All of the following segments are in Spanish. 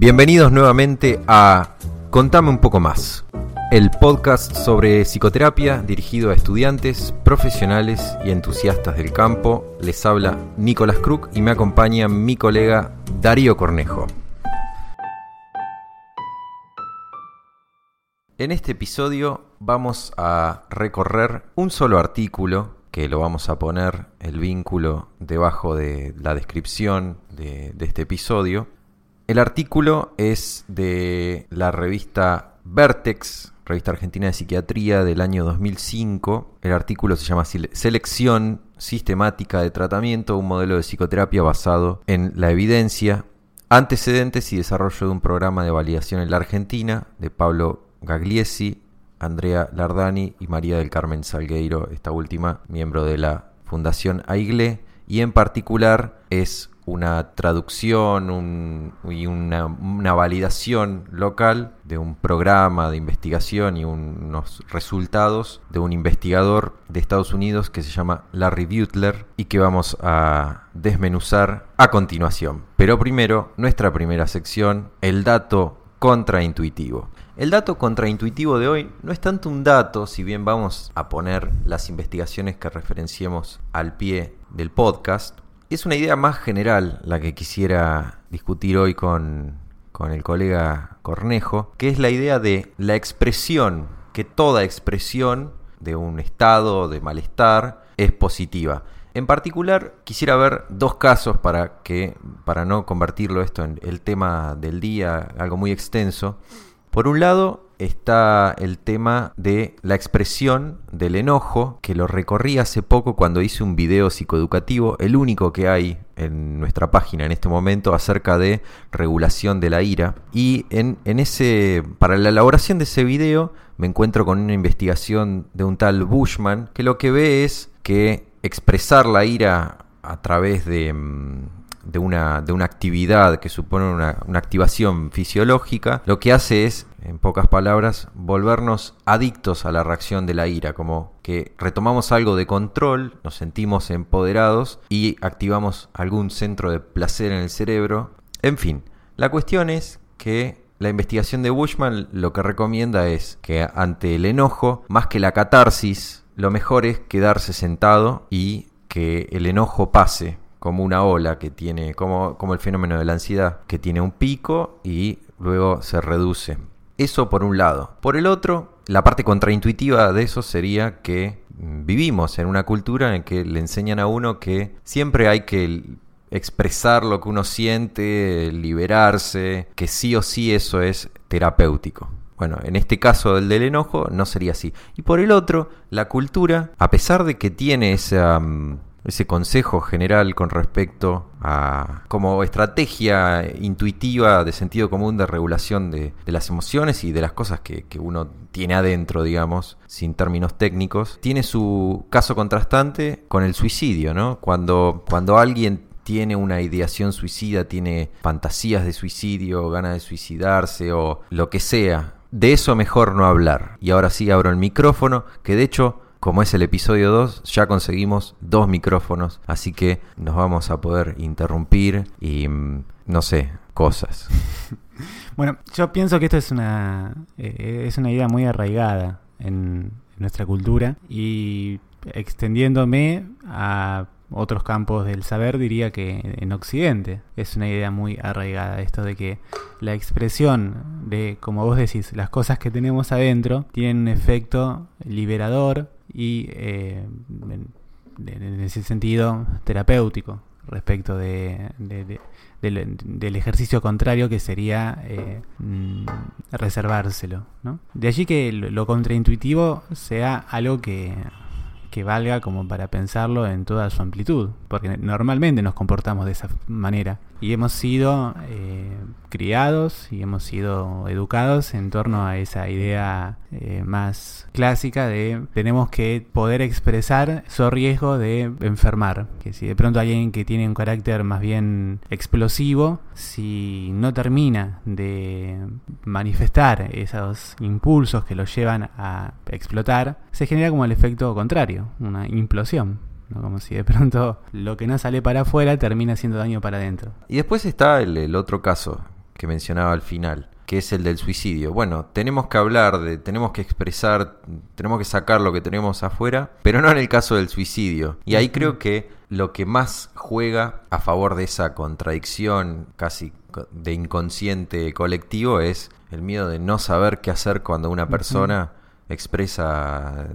Bienvenidos nuevamente a Contame un poco más, el podcast sobre psicoterapia dirigido a estudiantes, profesionales y entusiastas del campo. Les habla Nicolás Kruk y me acompaña mi colega Darío Cornejo. En este episodio vamos a recorrer un solo artículo que lo vamos a poner el vínculo debajo de la descripción de, de este episodio el artículo es de la revista Vertex, revista argentina de psiquiatría del año 2005. El artículo se llama Selección sistemática de tratamiento, un modelo de psicoterapia basado en la evidencia, antecedentes y desarrollo de un programa de validación en la Argentina, de Pablo Gagliesi, Andrea Lardani y María del Carmen Salgueiro, esta última miembro de la Fundación AIGLE, y en particular es una traducción y una, validación local de un programa de investigación y unos resultados de un investigador de Estados Unidos que se llama Larry Butler y que vamos a desmenuzar a continuación. Pero primero, nuestra primera sección, el dato contraintuitivo. El dato contraintuitivo de hoy no es tanto un dato, si bien vamos a poner las investigaciones que referenciemos al pie del podcast, es una idea más general la que quisiera discutir hoy con, con el colega Cornejo, que es la idea de la expresión, que toda expresión de un estado de malestar es positiva. En particular, quisiera ver dos casos para que, para no convertirlo esto en el tema del día, algo muy extenso. Por un lado, está el tema de la expresión del enojo, que lo recorrí hace poco cuando hice un video psicoeducativo, el único que hay en nuestra página en este momento acerca de regulación de la ira. Y en, ese, para la elaboración de ese video me encuentro con una investigación de un tal Bushman, que lo que ve es que expresar la ira a través de mm, de una, de una actividad que supone una, una, activación fisiológica, lo que hace es, en pocas palabras, volvernos adictos a la reacción de la ira, como que retomamos algo de control, nos sentimos empoderados y activamos algún centro de placer en el cerebro. En fin, la cuestión es que la investigación de Bushman lo que recomienda es que ante el enojo, más que la catarsis, lo mejor es quedarse sentado y que el enojo pase como una ola que tiene, como, como el fenómeno de la ansiedad, que tiene un pico y luego se reduce. Eso por un lado. Por el otro, la parte contraintuitiva de eso sería que vivimos en una cultura en que le enseñan a uno que siempre hay que expresar lo que uno siente, liberarse, que sí o sí eso es terapéutico. Bueno, en este caso del del enojo no sería así. Y por el otro, la cultura, a pesar de que tiene esa... Mm, ese consejo general con respecto a como estrategia intuitiva de sentido común de regulación de, las emociones y de las cosas que, uno tiene adentro, digamos, sin términos técnicos, tiene su caso contrastante con el suicidio, ¿no? Cuando, cuando alguien tiene una ideación suicida, tiene fantasías de suicidio, ganas de suicidarse o lo que sea, de eso mejor no hablar. Y ahora sí abro el micrófono, que de hecho como es el episodio 2, ya conseguimos dos micrófonos, así que nos vamos a poder interrumpir y, mm, no sé, cosas. Bueno, yo pienso que esto es una, eh, es una idea muy arraigada en nuestra cultura y extendiéndome a otros campos del saber, diría que en Occidente es una idea muy arraigada esto de que la expresión de, como vos decís, las cosas que tenemos adentro tienen un efecto liberador y eh, en, ese sentido terapéutico respecto de, del, ejercicio contrario que sería eh, mm, reservárselo. ¿no? De allí que lo contraintuitivo sea algo que que valga como para pensarlo en toda su amplitud, porque normalmente nos comportamos de esa manera y hemos sido eh, criados y hemos sido educados en torno a esa idea eh, más clásica de tenemos que poder expresar su riesgo de enfermar, que si de pronto alguien que tiene un carácter más bien explosivo, si no termina de manifestar esos impulsos que lo llevan a explotar, se genera como el efecto contrario, una implosión. Como si de pronto lo que no sale para afuera termina haciendo daño para adentro. Y después está el, otro caso, que mencionaba al final, que es el del suicidio. Bueno, tenemos que hablar de, tenemos que expresar, tenemos que sacar lo que tenemos afuera, pero no en el caso del suicidio. Y ahí creo que lo que más juega a favor de esa contradicción casi de inconsciente colectivo es el miedo de no saber qué hacer cuando una persona expresa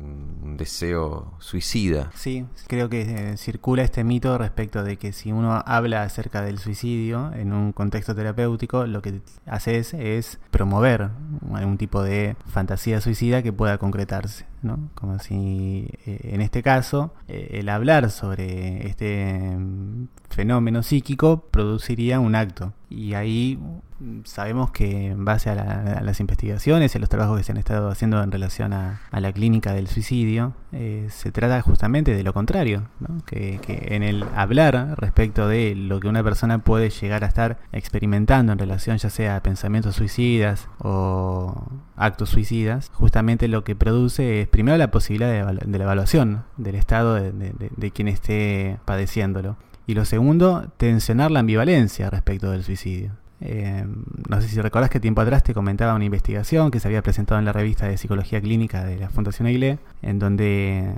un deseo suicida. Sí, creo que eh, circula este mito respecto de que si uno habla acerca del suicidio en un contexto terapéutico, lo que haces es promover algún tipo de fantasía suicida que pueda concretarse. Como si eh, en este caso eh, el hablar sobre este mm, fenómeno psíquico produciría un acto. Y ahí mm, sabemos que en base a, las investigaciones y a los trabajos que se han estado haciendo en relación a, la clínica del suicidio, eh, se trata justamente de lo contrario, que, que, en el hablar respecto de lo que una persona puede llegar a estar experimentando en relación ya sea a pensamientos suicidas o actos suicidas, justamente lo que produce es primero la posibilidad de, la evaluación del estado de, quien esté padeciéndolo. Y lo segundo, tensionar la ambivalencia respecto del suicidio. Eh, no sé si recordás que tiempo atrás te comentaba una investigación que se había presentado en la revista de Psicología Clínica de la Fundación Aile, en donde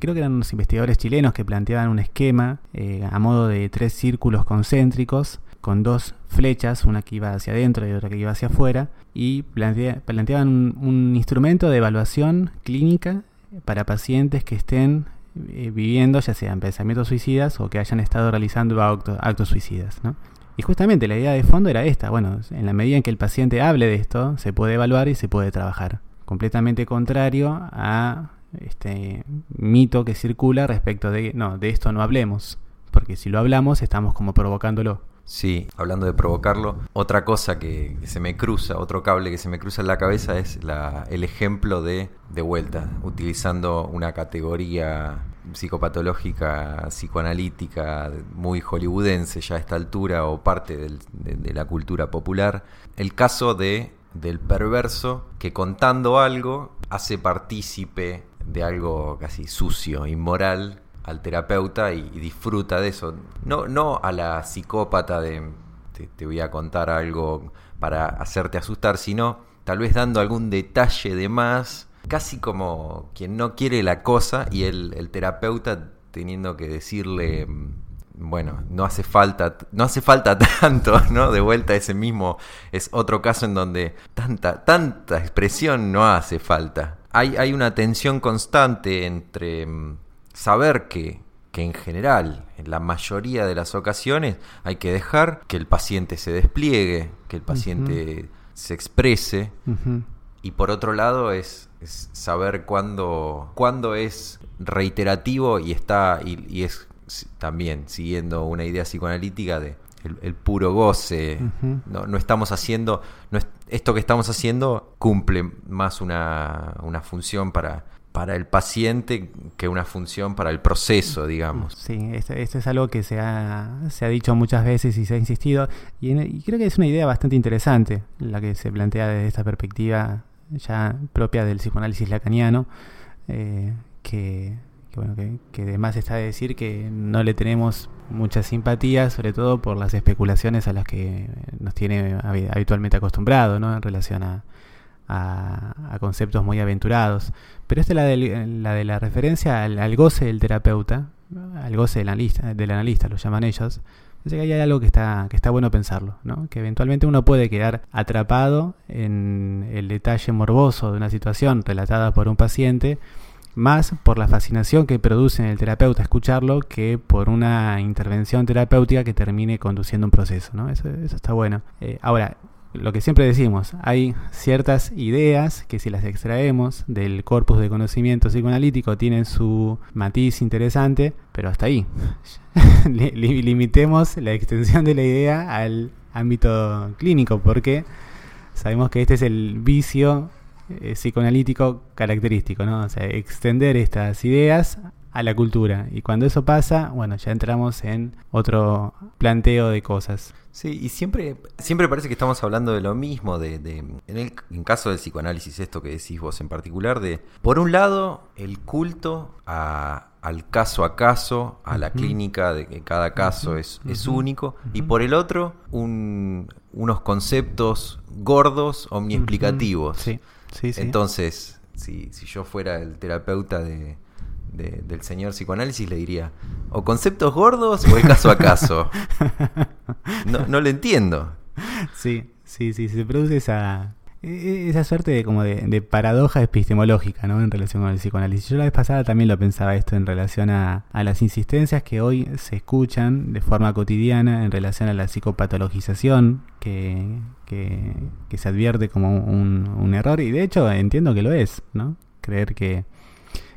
creo que eran unos investigadores chilenos que planteaban un esquema eh, a modo de tres círculos concéntricos con dos flechas, una que iba hacia adentro y otra que iba hacia afuera, y planteaban un, instrumento de evaluación clínica para pacientes que estén eh, viviendo ya sean pensamientos suicidas o que hayan estado realizando actos, suicidas. Y justamente la idea de fondo era esta, bueno, en la medida en que el paciente hable de esto, se puede evaluar y se puede trabajar. Completamente contrario a este mito que circula respecto de, no, de esto no hablemos, porque si lo hablamos estamos como provocándolo. Sí, hablando de provocarlo, otra cosa que, se me cruza, otro cable que se me cruza en la cabeza es la, el ejemplo de, vuelta, utilizando una categoría psicopatológica, psicoanalítica, muy hollywoodense ya a esta altura o parte de, la cultura popular, el caso de, del perverso que contando algo hace partícipe de algo casi sucio, inmoral, al terapeuta y, disfruta de eso. No, no a la psicópata de te, voy a contar algo para hacerte asustar, sino tal vez dando algún detalle de más, casi como quien no quiere la cosa y el, terapeuta teniendo que decirle bueno, no hace falta, no hace falta tanto, ¿no? De vuelta ese mismo es otro caso en donde tanta, tanta expresión no hace falta. Hay, hay una tensión constante entre mm, saber que, que en general, en la mayoría de las ocasiones, hay que dejar que el paciente se despliegue, que el paciente se exprese. Y por otro lado es, saber cuándo, cuándo es reiterativo y está y, es también siguiendo una idea psicoanalítica de el, puro goce. no, no, estamos haciendo, no esto que estamos haciendo cumple más una, una función para para el paciente que una función para el proceso, digamos. Sí, esto, es algo que se ha, se ha, dicho muchas veces y se ha insistido, y, creo que es una idea bastante interesante la que se plantea desde esta perspectiva ya propia del psicoanálisis lacaniano, eh, que, bueno, que, que además está de decir que no le tenemos mucha simpatía, sobre todo por las especulaciones a las que nos tiene habitualmente acostumbrado, ¿no? En relación a, a, conceptos muy aventurados. Pero esta es la, de la referencia al, goce del terapeuta, al goce del analista, del analista, lo llaman ellos. Dice que hay algo que está, que está bueno pensarlo, ¿no? que eventualmente uno puede quedar atrapado en el detalle morboso de una situación relatada por un paciente, más por la fascinación que produce en el terapeuta escucharlo que por una intervención terapéutica que termine conduciendo un proceso. ¿no? Eso, eso está bueno. Eh, ahora, lo que siempre decimos, hay ciertas ideas que si las extraemos del corpus de conocimiento psicoanalítico tienen su matiz interesante, pero hasta ahí. Limitemos la extensión de la idea al ámbito clínico, porque sabemos que este es el vicio eh, psicoanalítico característico, ¿no? O sea, extender estas ideas a la cultura. Y cuando eso pasa, bueno, ya entramos en otro planteo de cosas. Sí, y siempre, siempre parece que estamos hablando de lo mismo, de, de en el en caso del psicoanálisis, esto que decís vos en particular, de por un lado el culto a, al caso a caso, a la clínica, de que cada caso es, es único, y por el otro un, unos conceptos gordos, omniexplicativos. Sí, sí, sí. Entonces, si, si yo fuera el terapeuta de, de- del señor psicoanálisis, le diría, o conceptos gordos o el caso a caso. No, no lo entiendo. Sí, sí, sí, se produce esa, e- esa suerte de como de, de paradoja epistemológica, ¿no? En relación con el psicoanálisis. Yo la vez pasada también lo pensaba esto en relación a, a las insistencias que hoy se escuchan de forma cotidiana en relación a la psicopatologización que, que, que se advierte como un, un error y de hecho entiendo que lo es, ¿no? Creer que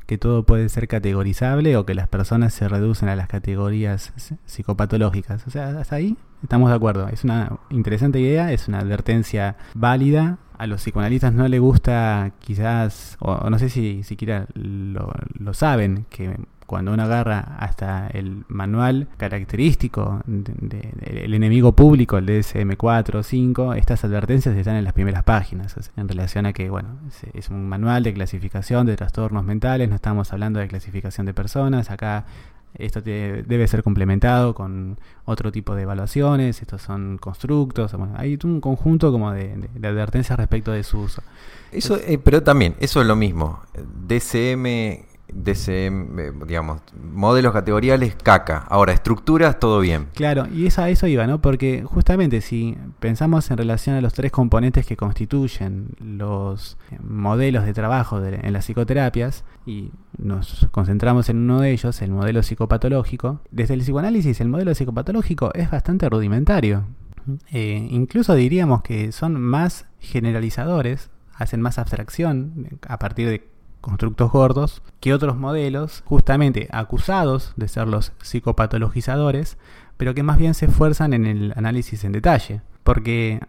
que todo puede ser categorizable o que las personas se reducen a las categorías psicopatológicas. O sea, hasta ahí estamos de acuerdo. Es una interesante idea, es una advertencia válida. A los psicoanalistas no les gusta quizás, o no sé si siquiera lo, lo saben, que cuando uno agarra hasta el manual característico del de, el enemigo público, el DSM-4 o 5, estas advertencias están en las primeras páginas, o sea, en relación a que, bueno, es, es un manual de clasificación de trastornos mentales, no estamos hablando de clasificación de personas, acá esto te- debe ser complementado con otro tipo de evaluaciones, estos son constructos, bueno, hay un conjunto como de, de- de advertencias respecto de su uso. Eso, eh, pero también, eso es lo mismo. DCM, DCM, eh, digamos, modelos categoriales, caca. Ahora, estructuras, todo bien. Claro, y eso, a eso iba, ¿no? Porque justamente si pensamos en relación a los tres componentes que constituyen los modelos de trabajo en las psicoterapias y nos concentramos en uno de ellos, el modelo psicopatológico, desde el psicoanálisis el modelo psicopatológico es bastante rudimentario. Eh, incluso diríamos que son más generalizadores, hacen más abstracción eh, a partir de constructos gordos que otros modelos, justamente acusados de ser los psicopatologizadores, pero que más bien se esfuerzan en el análisis en detalle. Porque,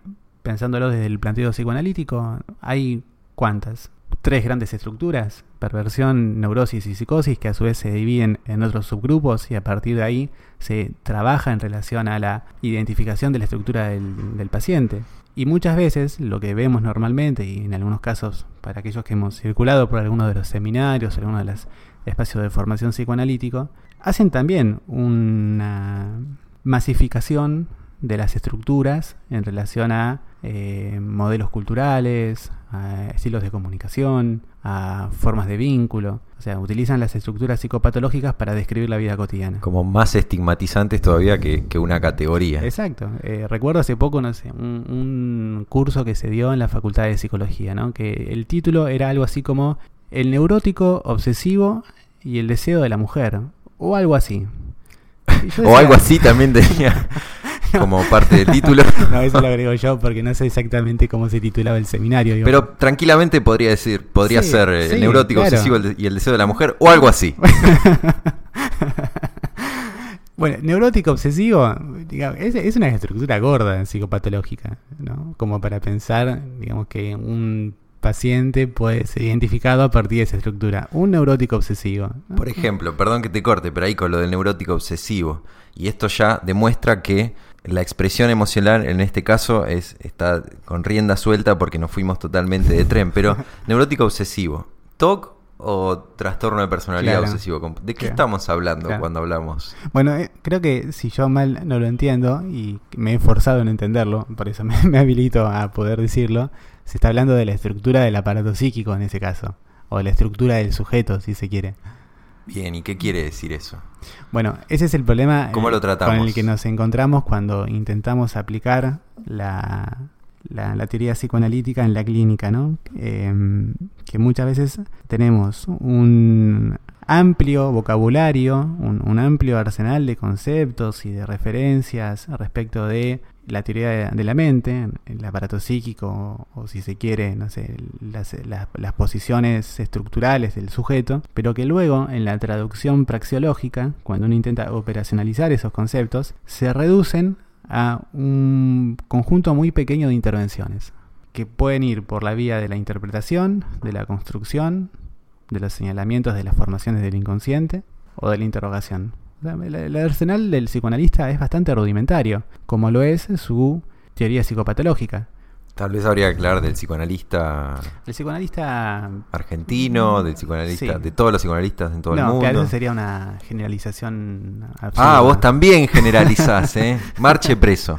pensándolo desde el planteo psicoanalítico, hay cuántas? Tres grandes estructuras, perversión, neurosis y psicosis, que a su vez se dividen en otros subgrupos y a partir de ahí se trabaja en relación a la identificación de la estructura del, del paciente. Y muchas veces lo que vemos normalmente, y en algunos casos para aquellos que hemos circulado por algunos de los seminarios, algunos de los espacios de formación psicoanalítico, hacen también una masificación de las estructuras en relación a eh, modelos culturales, a estilos de comunicación, a formas de vínculo. O sea, utilizan las estructuras psicopatológicas para describir la vida cotidiana. Como más estigmatizantes todavía que, que una categoría. Exacto. Eh, recuerdo hace poco, no sé, un, un curso que se dio en la Facultad de Psicología, ¿no? Que el título era algo así como El neurótico obsesivo y el deseo de la mujer. O algo así. O algo así también tenía como parte del título. No, eso lo agrego yo porque no sé exactamente cómo se titulaba el seminario. digo. Pero tranquilamente podría decir, podría Sí, ser eh, sí, el neurótico claro. obsesivo y el deseo de la mujer, o algo así. Bueno, neurótico obsesivo, digamos, es, es una estructura gorda psicopatológica, ¿no? Como para pensar, digamos, que un paciente puede ser identificado a partir de esa estructura. Un neurótico obsesivo. ¿no? Por ejemplo, perdón que te corte, pero ahí con lo del neurótico obsesivo. Y esto ya demuestra que la expresión emocional en este caso es está con rienda suelta porque nos fuimos totalmente de tren. Pero neurótico obsesivo, ¿TOC o trastorno de personalidad Claro. obsesivo? ¿De qué Claro. estamos hablando Claro. cuando hablamos? Bueno, eh, creo que si yo mal no lo entiendo y me he esforzado en entenderlo, por eso me, me habilito a poder decirlo, se está hablando de la estructura del aparato psíquico en ese caso, o de la estructura del sujeto, si se quiere. Bien, ¿y qué quiere decir eso? Bueno, ese es el problema ¿Cómo eh, lo tratamos? con el que nos encontramos cuando intentamos aplicar la, la, la teoría psicoanalítica en la clínica, ¿no? Em, que muchas veces tenemos un amplio vocabulario, un, un amplio arsenal de conceptos y de referencias respecto de la teoría de, la mente, el aparato psíquico, o, si se quiere, no sé, las, las- posiciones estructurales del sujeto, pero que luego en la traducción praxeológica, cuando uno intenta operacionalizar esos conceptos, se reducen a un conjunto muy pequeño de intervenciones, que pueden ir por la vía de la interpretación, de la construcción, de los señalamientos de las formaciones del inconsciente, o de la interrogación. El, arsenal del psicoanalista es bastante rudimentario, como lo es su teoría psicopatológica. Tal vez habría que hablar del psicoanalista. El psicoanalista. Argentino, del psicoanalista. De todos los psicoanalistas en todo el mundo. Que sería una generalización. Ah, vos también generalizás, ¿eh? Marche preso.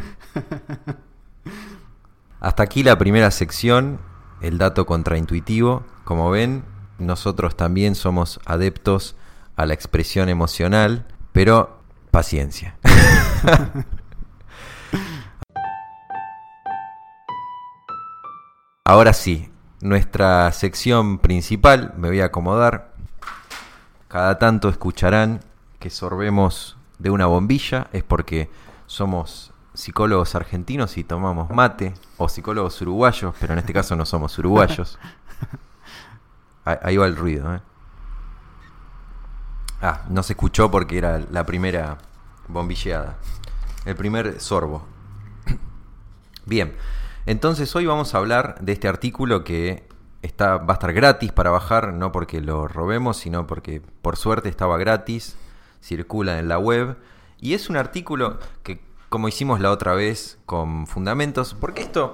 Hasta aquí la primera sección, el dato contraintuitivo. Como ven, nosotros también somos adeptos a la expresión emocional, pero paciencia. Ahora sí, nuestra sección principal, me voy a acomodar. Cada tanto escucharán que sorbemos de una bombilla, es porque somos psicólogos argentinos y tomamos mate, o psicólogos uruguayos, pero en este caso no somos uruguayos. Ahí va el ruido. ¿eh? Ah, no se escuchó porque era la primera bombilleada. El primer sorbo. Bien. Entonces hoy vamos a hablar de este artículo que está, va a estar gratis para bajar, no porque lo robemos, sino porque por suerte estaba gratis, circula en la web. Y es un artículo que, como hicimos la otra vez con fundamentos, porque esto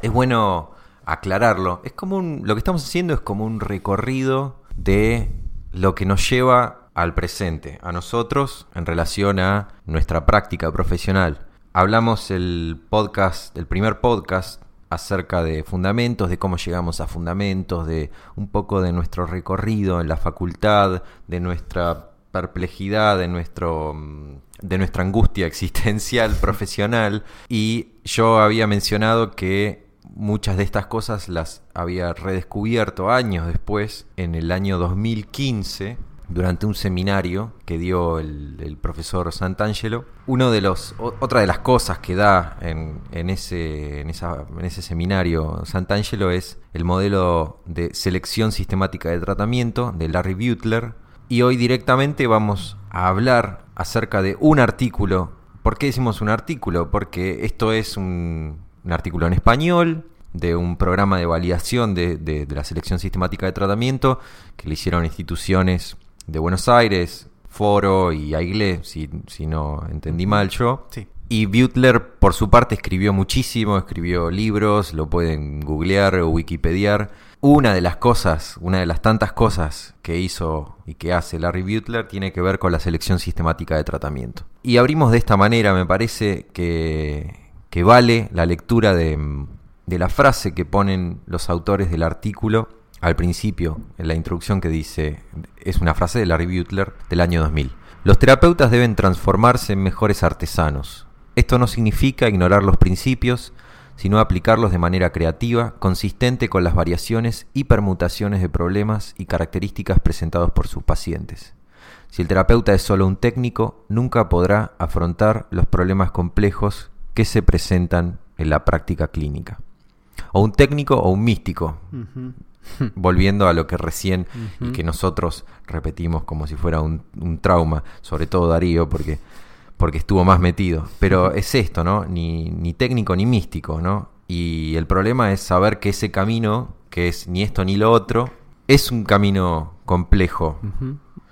es bueno aclararlo, es como un, lo que estamos haciendo es como un recorrido de lo que nos lleva al presente, a nosotros en relación a nuestra práctica profesional. Hablamos el podcast, el primer podcast acerca de fundamentos, de cómo llegamos a fundamentos, de un poco de nuestro recorrido en la facultad, de nuestra perplejidad, de nuestro mm, de nuestra angustia existencial profesional. Y yo había mencionado que muchas de estas cosas las había redescubierto años después en el año 2015 durante un seminario que dio el, profesor Santangelo. Uno de los, otra de las cosas que da en, ese, en, ese seminario Santangelo es el modelo de selección sistemática de tratamiento de Larry Butler. Y hoy directamente vamos a hablar acerca de un artículo. ¿Por qué decimos un artículo? Porque esto es un, artículo en español de un programa de validación de, de, la selección sistemática de tratamiento que le hicieron instituciones de Buenos Aires, Foro y Aigle, si, si no entendí mal yo. Y Butler, por su parte, escribió muchísimo, escribió libros, lo pueden googlear o wikipediar. Una de las cosas, una de las tantas cosas que hizo y que hace Larry Butler tiene que ver con la selección sistemática de tratamiento. Y abrimos de esta manera, me parece que, que vale la lectura de, de la frase que ponen los autores del artículo al principio, en la introducción que dice, es una frase de Larry Butler del año 2000. Los terapeutas deben transformarse en mejores artesanos. Esto no significa ignorar los principios, sino aplicarlos de manera creativa, consistente con las variaciones y permutaciones de problemas y características presentados por sus pacientes. Si el terapeuta es solo un técnico, nunca podrá afrontar los problemas complejos que se presentan en la práctica clínica. O un técnico o un místico. volviendo a lo que recién y que nosotros repetimos como si fuera un, trauma, sobre todo Darío, porque, porque estuvo más metido. Pero es esto, ¿no? Ni, ni técnico ni místico, ¿no? Y el problema es saber que ese camino, que es ni esto ni lo otro, es un camino complejo.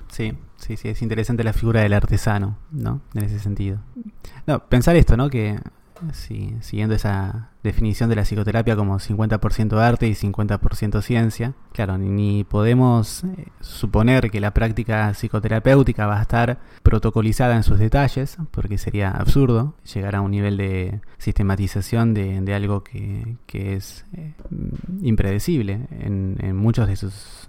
Sí, sí, sí, es interesante la figura del artesano, ¿no? En ese sentido. No, pensar esto, ¿no? Que sí, siguiendo esa definición de la psicoterapia como 50% arte y 50% ciencia. Claro, ni, podemos eh, suponer que la práctica psicoterapéutica va a estar protocolizada en sus detalles, porque sería absurdo llegar a un nivel de sistematización de, algo que, es eh, impredecible en, muchos de sus,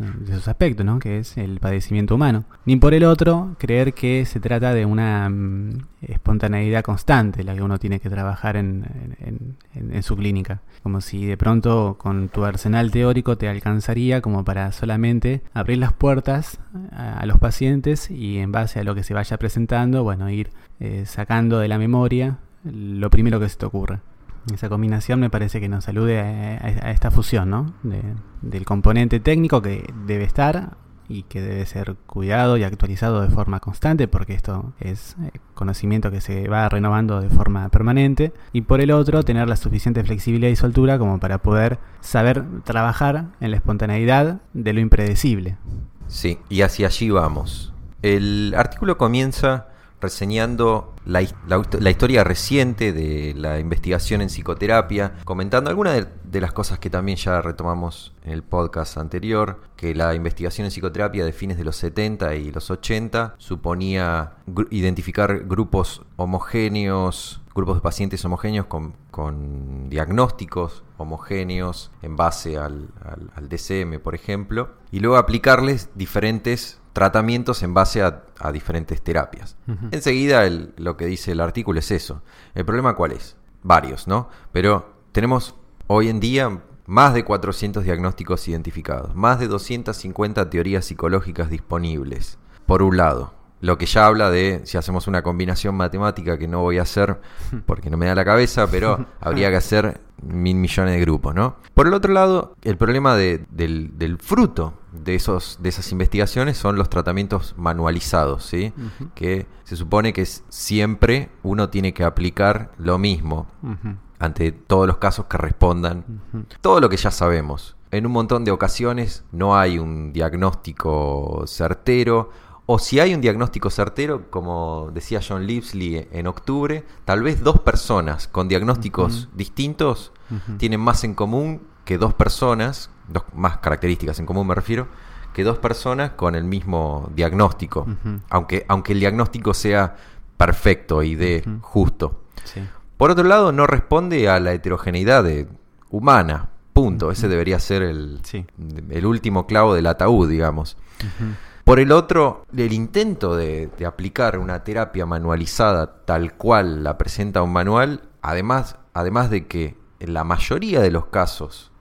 aspectos, ¿no? que es el padecimiento humano. Ni por el otro, creer que se trata de una mm, espontaneidad constante la que uno tiene que trabajar en, en su clínica. Como si de pronto con tu arsenal teórico te alcanzaría como para solamente abrir las puertas a, los pacientes y en base a lo que se vaya presentando, bueno, ir eh, sacando de la memoria lo primero que se te ocurra. Esa combinación me parece que nos alude a, esta fusión, ¿no? del componente técnico que debe estar y que debe ser cuidado y actualizado de forma constante porque esto es eh, conocimiento que se va renovando de forma permanente y por el otro tener la suficiente flexibilidad y soltura como para poder saber trabajar en la espontaneidad de lo impredecible. Sí, y hacia allí vamos. El artículo comienza reseñando la, historia reciente de la investigación en psicoterapia, comentando algunas de, las cosas que también ya retomamos en el podcast anterior, que la investigación en psicoterapia de fines de los 70 y los 80 suponía identificar grupos homogéneos, grupos de pacientes homogéneos con, diagnósticos homogéneos en base al, al DCM, por ejemplo, y luego aplicarles diferentes tratamientos en base a, diferentes terapias. Enseguida lo que dice el artículo es eso. ¿El problema cuál es? Varios, ¿no? Pero tenemos hoy en día más de 400 diagnósticos identificados, más de 250 teorías psicológicas disponibles, por un lado lo que ya habla de si hacemos una combinación matemática que no voy a hacer porque no me da la cabeza, pero habría que hacer mil millones de grupos, ¿no? Por el otro lado, el problema del, fruto de, esos, de esas investigaciones son los tratamientos manualizados, ¿sí? Que se supone que siempre uno tiene que aplicar lo mismo ante todos los casos que respondan, todo lo que ya sabemos. En un montón de ocasiones no hay un diagnóstico certero o si hay un diagnóstico certero, como decía John Lipsley en octubre, tal vez dos personas con diagnósticos distintos tienen más en común que dos personas, dos más características en común me refiero, que dos personas con el mismo diagnóstico, aunque, aunque el diagnóstico sea perfecto y de justo. Por otro lado, no responde a la heterogeneidad humana, punto. Ese debería ser el, el último clavo del ataúd, digamos. Por el otro, el intento de, aplicar una terapia manualizada tal cual la presenta un manual, además, además de que en la mayoría de los casos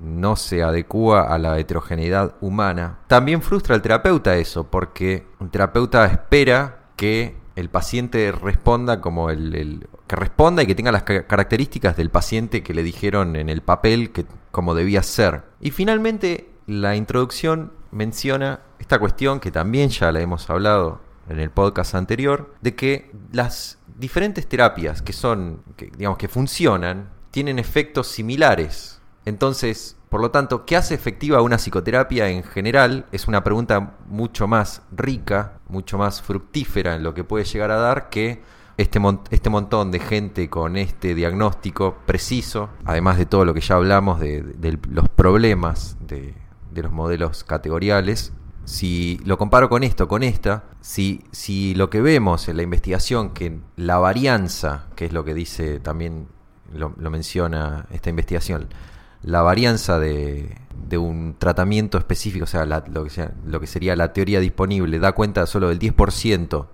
no se adecua a la heterogeneidad humana, también frustra al terapeuta eso, porque un terapeuta espera que el paciente responda como el, que responda y que tenga las características del paciente que le dijeron en el papel que como debía ser. Y finalmente la introducción menciona esta cuestión que también ya la hemos hablado en el podcast anterior, de que las diferentes terapias que son, que, digamos, que funcionan, tienen efectos similares. Entonces, por lo tanto, ¿qué hace efectiva una psicoterapia en general? Es una pregunta mucho más rica, mucho más fructífera en lo que puede llegar a dar que este, este montón de gente con este diagnóstico preciso, además de todo lo que ya hablamos de los problemas de, de los modelos categoriales. Si lo comparo con esto, con esta, si, si lo que vemos en la investigación, que la varianza, que es lo que dice también, lo, menciona esta investigación, la varianza de, de un tratamiento específico, o sea, lo, que sea, lo que sería la teoría disponible, da cuenta solo del 10%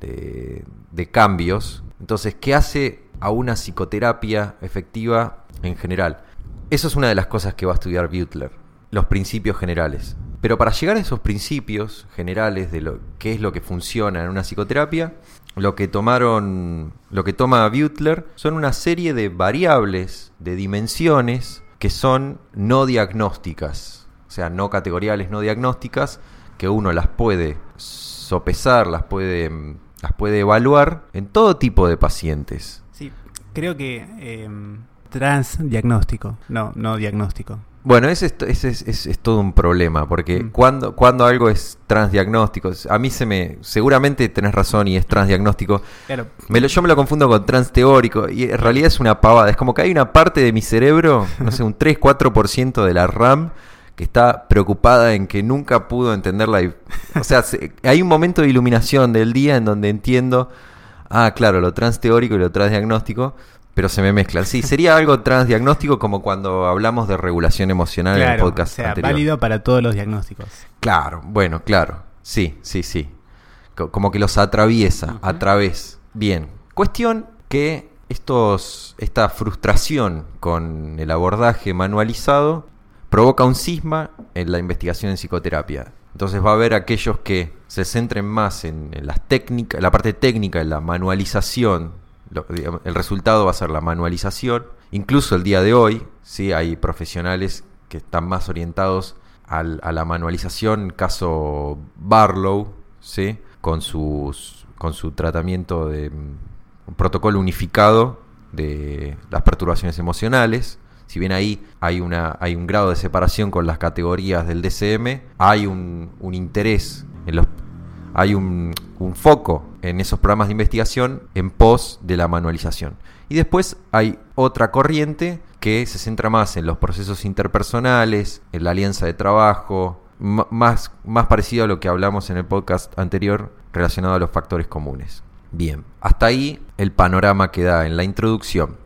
de, de cambios. Entonces, ¿qué hace a una psicoterapia efectiva en general? Eso es una de las cosas que va a estudiar Butler los principios generales. Pero para llegar a esos principios generales de lo qué es lo que funciona en una psicoterapia, lo que tomaron, lo que toma Butler son una serie de variables, de dimensiones que son no diagnósticas, o sea, no categoriales, no diagnósticas, que uno las puede sopesar, las puede, las puede evaluar en todo tipo de pacientes. Sí, creo que eh, transdiagnóstico, no, no diagnóstico. Bueno, ese es, es, es, todo un problema, porque mm. cuando, cuando algo es transdiagnóstico, a mí se me, seguramente tenés razón y es transdiagnóstico, me yo me lo confundo con transteórico y en realidad es una pavada, es como que hay una parte de mi cerebro, no sé, un 3-4% de la RAM que está preocupada en que nunca pudo entenderla. o sea, hay un momento de iluminación del día en donde entiendo, ah, claro, lo transteórico y lo transdiagnóstico, pero se me mezclan. Sí, sería algo transdiagnóstico como cuando hablamos de regulación emocional en el podcast o sea, válido para todos los diagnósticos. Claro, bueno, claro. Sí, sí, sí. Como que los atraviesa a través. Bien. Cuestión que estos, esta frustración con el abordaje manualizado provoca un cisma en la investigación en psicoterapia. Entonces va a haber aquellos que se centren más en, en las técnicas, la parte técnica, en la manualización el resultado va a ser la manualización. Incluso el día de hoy, sí, hay profesionales que están más orientados a la manualización, caso Barlow, ¿sí? con, sus, con su tratamiento de un protocolo unificado de las perturbaciones emocionales. Si bien ahí hay, una, hay un grado de separación con las categorías del DCM, hay un, un interés en los hay un, foco en esos programas de investigación en pos de la manualización. Y después hay otra corriente que se centra más en los procesos interpersonales, en la alianza de trabajo, más, más parecido a lo que hablamos en el podcast anterior relacionado a los factores comunes. Bien, hasta ahí el panorama que da en la introducción.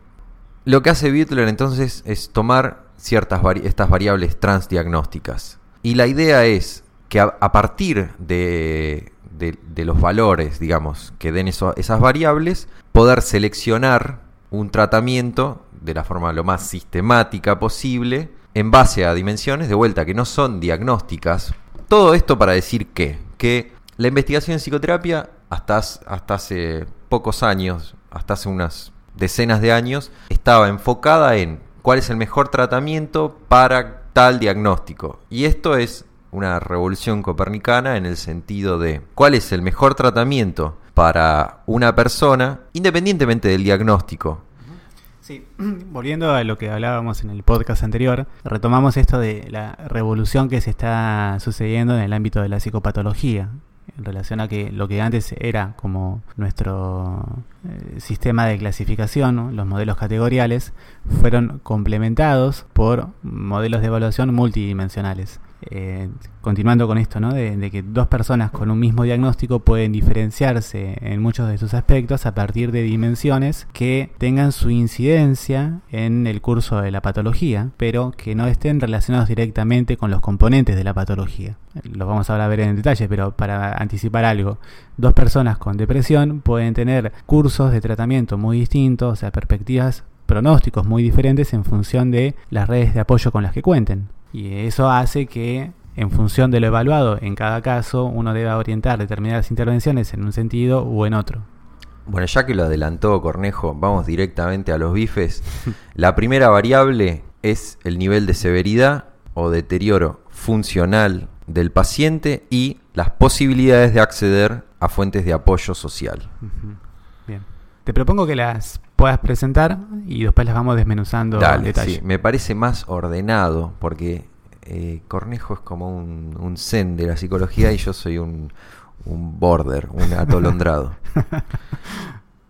Lo que hace Butler entonces es tomar ciertas estas variables transdiagnósticas. Y la idea es que a partir de, de- los valores, digamos, que den esas variables, poder seleccionar un tratamiento de la forma lo más sistemática posible en base a dimensiones de vuelta que no son diagnósticas. Todo esto para decir que, que la investigación en psicoterapia hasta, hasta hace pocos años, hasta hace unas decenas de años, estaba enfocada en cuál es el mejor tratamiento para tal diagnóstico. Y esto es una revolución copernicana en el sentido de cuál es el mejor tratamiento para una persona independientemente del diagnóstico. Sí, volviendo a lo que hablábamos en el podcast anterior, retomamos esto de la revolución que se está sucediendo en el ámbito de la psicopatología, en relación a que lo que antes era como nuestro eh, sistema de clasificación, los modelos categoriales, fueron complementados por modelos de evaluación multidimensionales. Eh, continuando con esto, ¿no? De, de que dos personas con un mismo diagnóstico pueden diferenciarse en muchos de sus aspectos a partir de dimensiones que tengan su incidencia en el curso de la patología, pero que no estén relacionados directamente con los componentes de la patología. Lo vamos ahora a ver en detalle, pero para anticipar algo, dos personas con depresión pueden tener cursos de tratamiento muy distintos, o sea, perspectivas pronósticos muy diferentes en función de las redes de apoyo con las que cuenten. Y eso hace que, en función de lo evaluado en cada caso, uno deba orientar determinadas intervenciones en un sentido u en otro. Bueno, ya que lo adelantó Cornejo, vamos directamente a los bifes. La primera variable es el nivel de severidad o deterioro funcional del paciente y las posibilidades de acceder a fuentes de apoyo social. Bien. Te propongo que las puedas presentar y después las vamos desmenuzando en Dale, detalle. sí, me parece más ordenado porque eh, Cornejo es como un, un zen de la psicología y yo soy un, un border, un atolondrado.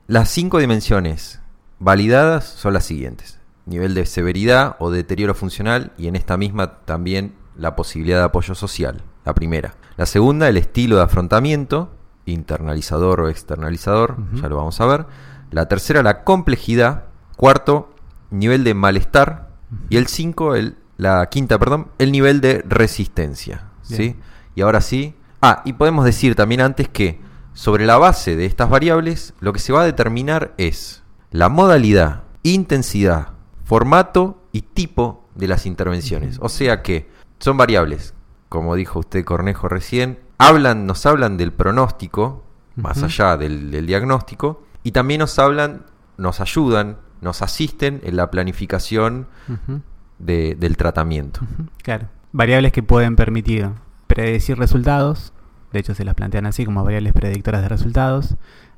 Las cinco dimensiones validadas son las siguientes. Nivel de severidad o deterioro funcional y en esta misma también la posibilidad de apoyo social. La primera. La segunda, el estilo de afrontamiento, internalizador o externalizador, ya lo vamos a ver. La tercera, la complejidad. Cuarto, nivel de malestar. Y el cinco, el, la quinta, perdón, el nivel de resistencia. ¿sí? Y ahora sí. Ah, y podemos decir también antes que sobre la base de estas variables, lo que se va a determinar es la modalidad, intensidad, formato y tipo de las intervenciones. O sea que son variables, como dijo usted Cornejo recién, hablan, nos hablan del pronóstico, más allá del, del diagnóstico, y también nos hablan, nos ayudan, nos asisten en la planificación de- del tratamiento. Claro. Variables que pueden permitir predecir resultados, de hecho se las plantean así como variables predictoras de resultados,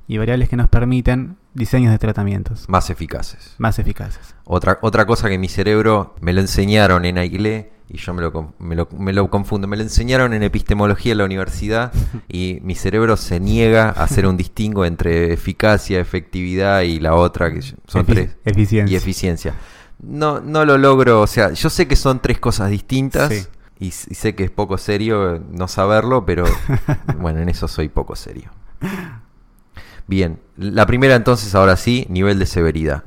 y variables que nos permiten diseños de tratamientos Más eficaces. más eficaces. Otra, otra cosa que mi cerebro me lo enseñaron en Aiglé y yo me lo, me, lo, me lo confundo. Me lo enseñaron en epistemología en la universidad y mi cerebro se niega a hacer un distingo entre eficacia, efectividad y la otra, que son tres. Eficiencia. Y eficiencia. No, no lo logro, o sea, yo sé que son tres cosas distintas Sí. y, sé que es poco serio no saberlo, pero bueno, en eso soy poco serio. Bien, la primera entonces, ahora sí, nivel de severidad.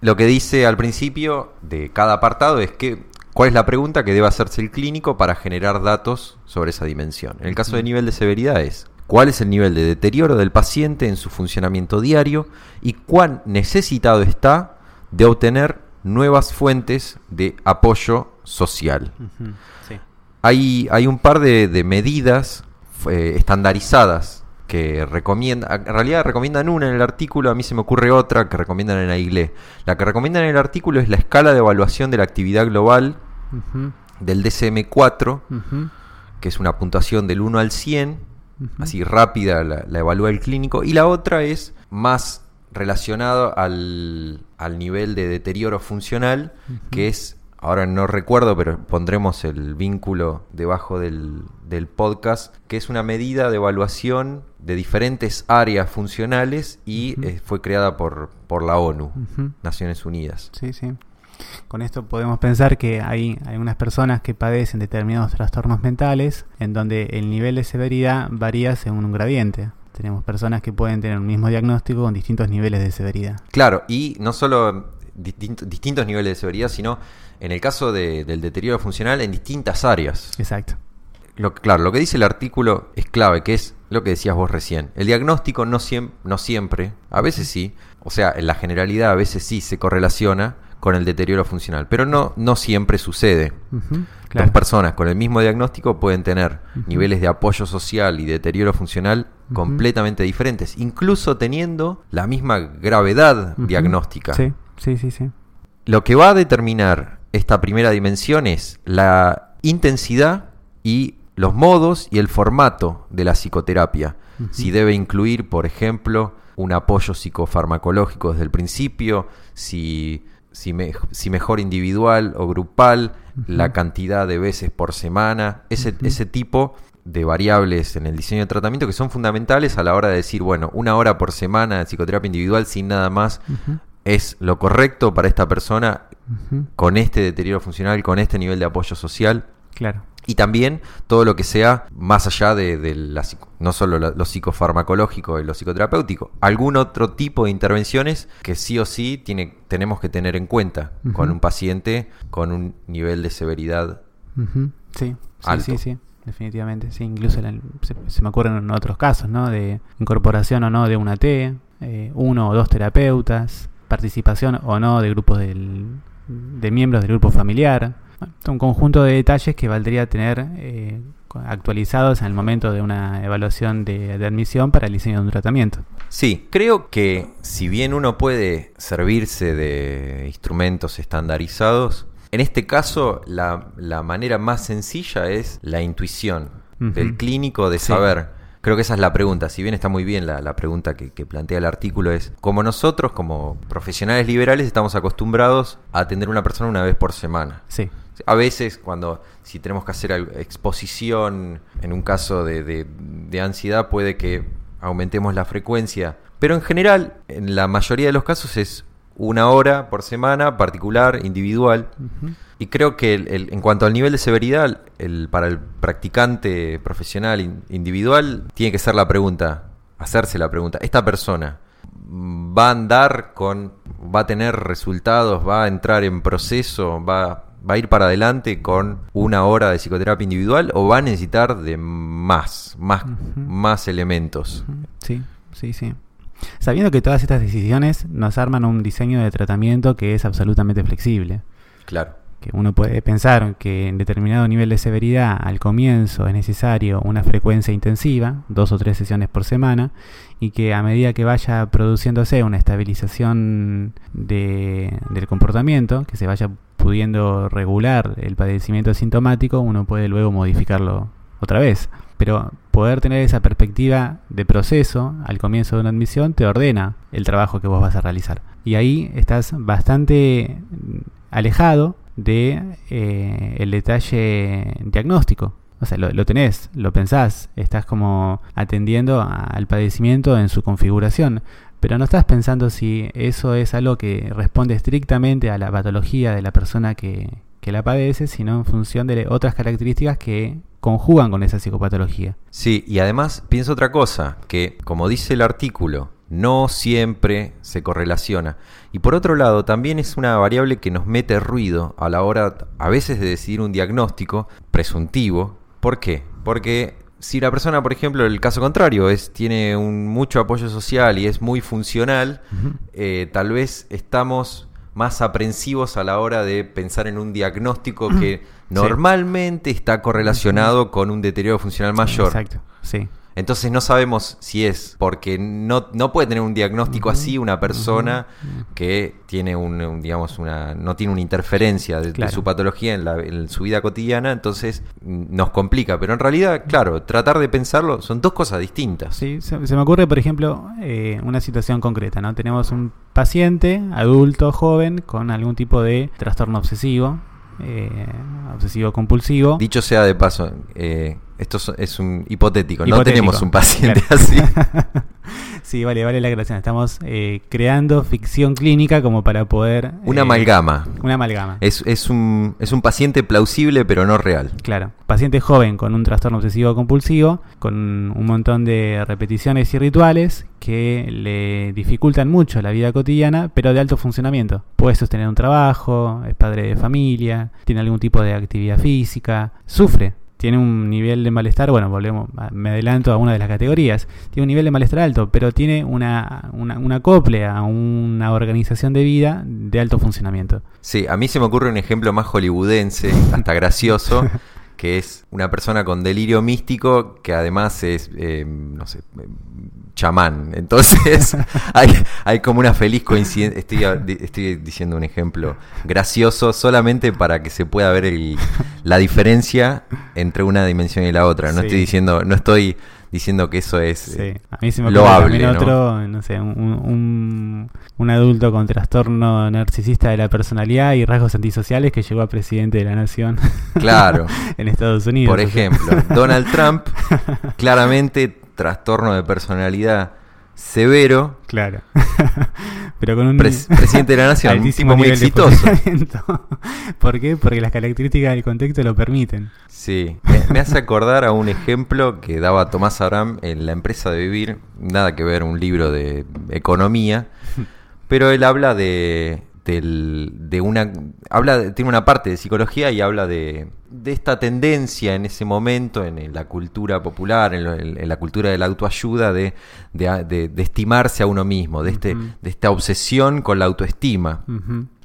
Lo que dice al principio de cada apartado es que cuál es la pregunta que debe hacerse el clínico para generar datos sobre esa dimensión. En el caso de nivel de severidad es cuál es el nivel de deterioro del paciente en su funcionamiento diario y cuán necesitado está de obtener nuevas fuentes de apoyo social. Sí. Hay, hay un par de, de medidas eh, estandarizadas que recomiendan, en realidad recomiendan una en el artículo, a mí se me ocurre otra que recomiendan en AIGLE. La que recomiendan en el artículo es la escala de evaluación de la actividad global Del DCM4, ujú, que es una puntuación del 1 al 100, ujú. así rápida la, la evalúa el clínico, y la otra es más relacionado al, al nivel de deterioro funcional, que es ahora no recuerdo, pero pondremos el vínculo debajo del, del podcast, que es una medida de evaluación de diferentes áreas funcionales y eh, fue creada por, por la ONU. Naciones Unidas. Sí, sí. Con esto podemos pensar que hay, hay unas personas que padecen determinados trastornos mentales en donde el nivel de severidad varía según un gradiente. Tenemos personas que pueden tener un mismo diagnóstico con distintos niveles de severidad. Claro, y no solo distinto- distintos niveles de severidad, sino en el caso de- del deterioro funcional en distintas áreas. Exacto. Lo, claro, lo que dice el artículo es clave, que es lo que decías vos recién. El diagnóstico no, siem- no siempre, a veces sí, o sea, en la generalidad a veces sí se correlaciona con el deterioro funcional, pero no, no siempre sucede. Claro. personas con el mismo diagnóstico pueden tener niveles de apoyo social y deterioro funcional completamente diferentes, incluso teniendo la misma gravedad diagnóstica. Sí, sí, sí, sí. Lo que va a determinar esta primera dimensión es la intensidad y los modos y el formato de la psicoterapia. Si debe incluir, por ejemplo, un apoyo psicofarmacológico desde el principio, si, si, me- si mejor individual o grupal, la cantidad de veces por semana, ese, ese tipo de variables en el diseño de tratamiento que son fundamentales a la hora de decir, bueno, una hora por semana de psicoterapia individual sin nada más es lo correcto para esta persona con este deterioro funcional, con este nivel de apoyo social. Claro. Y también todo lo que sea más allá de, de la no solo lo, lo psicofarmacológico y lo psicoterapéutico, algún otro tipo de intervenciones que sí o sí tiene, tenemos que tener en cuenta con un paciente con un nivel de severidad. Sí, sí, Alto. sí, sí, definitivamente. Sí, incluso la- se, se me ocurren en otros casos, ¿no? De incorporación o no de una T, eh, uno o dos terapeutas, participación o no de grupos del- de miembros del grupo familiar. Bueno, un conjunto de detalles que valdría tener eh, actualizados en el momento de una evaluación de, de admisión para el diseño de un tratamiento. Sí, creo que si bien uno puede servirse de instrumentos estandarizados, en este caso la, la manera más sencilla es la intuición del clínico de Sí. saber. Creo que esa es la pregunta. Si bien está muy bien la, la pregunta que, que plantea el artículo, es como nosotros, como profesionales liberales, estamos acostumbrados a atender a una persona una vez por semana. Sí, A veces, cuando si tenemos que hacer exposición, en un caso de, de- de ansiedad, puede que aumentemos la frecuencia. Pero en general, en la mayoría de los casos es una hora por semana, particular, individual. Y creo que el- el- en cuanto al nivel de severidad, el, para el practicante profesional in- individual, tiene que ser la pregunta, hacerse la pregunta, ¿esta persona va a andar con, va a tener resultados, va a entrar en proceso, va, va a ir para adelante con una hora de psicoterapia individual o va a necesitar de más, más, más elementos? Sí, sí, sí. Sabiendo que todas estas decisiones nos arman un diseño de tratamiento que es absolutamente flexible. Claro. Que uno puede pensar que en determinado nivel de severidad al comienzo es necesario una frecuencia intensiva, dos o tres sesiones por semana, y que a medida que vaya produciéndose una estabilización de- del comportamiento, que se vaya pudiendo regular el padecimiento sintomático, uno puede luego modificarlo otra vez. Pero poder tener esa perspectiva de proceso al comienzo de una admisión te ordena el trabajo que vos vas a realizar. Y ahí estás bastante alejado de eh, el detalle diagnóstico. O sea, lo, lo tenés, lo pensás, estás como atendiendo al padecimiento en su configuración, pero no estás pensando si eso es algo que responde estrictamente a la patología de la persona que, que la padece, sino en función de otras características que conjugan con esa psicopatología. Sí, y además pienso otra cosa, que como dice el artículo, no siempre se correlaciona. Y por otro lado, también es una variable que nos mete ruido a la hora, a veces, de decidir un diagnóstico presuntivo. ¿Por qué? Porque si la persona, por ejemplo, el caso contrario, es, tiene un mucho apoyo social y es muy funcional, eh, tal vez estamos más aprensivos a la hora de pensar en un diagnóstico que normalmente está correlacionado con un deterioro funcional mayor. Exacto, sí. Entonces no sabemos si es porque no, no puede tener un diagnóstico así una persona que tiene un, un, digamos una no tiene una interferencia de, su patología en, la- en su vida cotidiana, entonces mm, nos complica. Pero en realidad, claro, tratar de pensarlo son dos cosas distintas. Sí, se, se me ocurre, por ejemplo, eh, una situación concreta, ¿no? Tenemos un paciente, adulto, joven, con algún tipo de trastorno obsesivo eh, obsesivo compulsivo. Dicho sea de paso, eh, esto es un hipotético, no tenemos un paciente así. sí, vale, vale la gracia. Estamos eh, creando ficción clínica como para poder... Una amalgama. Una amalgama. Es, es, un, es un paciente plausible pero no real. Claro. Paciente joven con un trastorno obsesivo compulsivo, con un montón de repeticiones y rituales que le dificultan mucho la vida cotidiana, pero de alto funcionamiento. Puede sostener un trabajo, es padre de familia, tiene algún tipo de actividad física, sufre tiene un nivel de malestar, bueno, volvemos, me adelanto a una de las categorías, tiene un nivel de malestar alto, pero tiene una, una, una acople a una organización de vida de alto funcionamiento. Sí, a mí se me ocurre un ejemplo más hollywoodense, hasta gracioso, que es una persona con delirio místico que además es, eh, no sé, chamán. Entonces hay, hay como una feliz coincidencia. Estoy, estoy diciendo un ejemplo gracioso solamente para que se pueda ver el, la diferencia entre una dimensión y la otra. No estoy diciendo, no estoy diciendo que eso es sí. a mí se me loable, ¿no? otro, no sé, un, un, adulto con trastorno narcisista de la personalidad y rasgos antisociales que llegó a presidente de la nación. Claro. en Estados Unidos. Por ejemplo, Donald Trump claramente trastorno de personalidad severo. Claro. Pero con un presidente de la nación, un tipo muy exitoso. ¿Por qué? Porque las características del contexto lo permiten. Sí, me, hace acordar a un ejemplo que daba Tomás Abraham en La empresa de vivir, nada que ver un libro de economía, pero él habla de de una habla tiene una parte de psicología y habla de, de esta tendencia en ese momento en, la cultura popular en, la cultura de la autoayuda de, de, estimarse a uno mismo de este de esta obsesión con la autoestima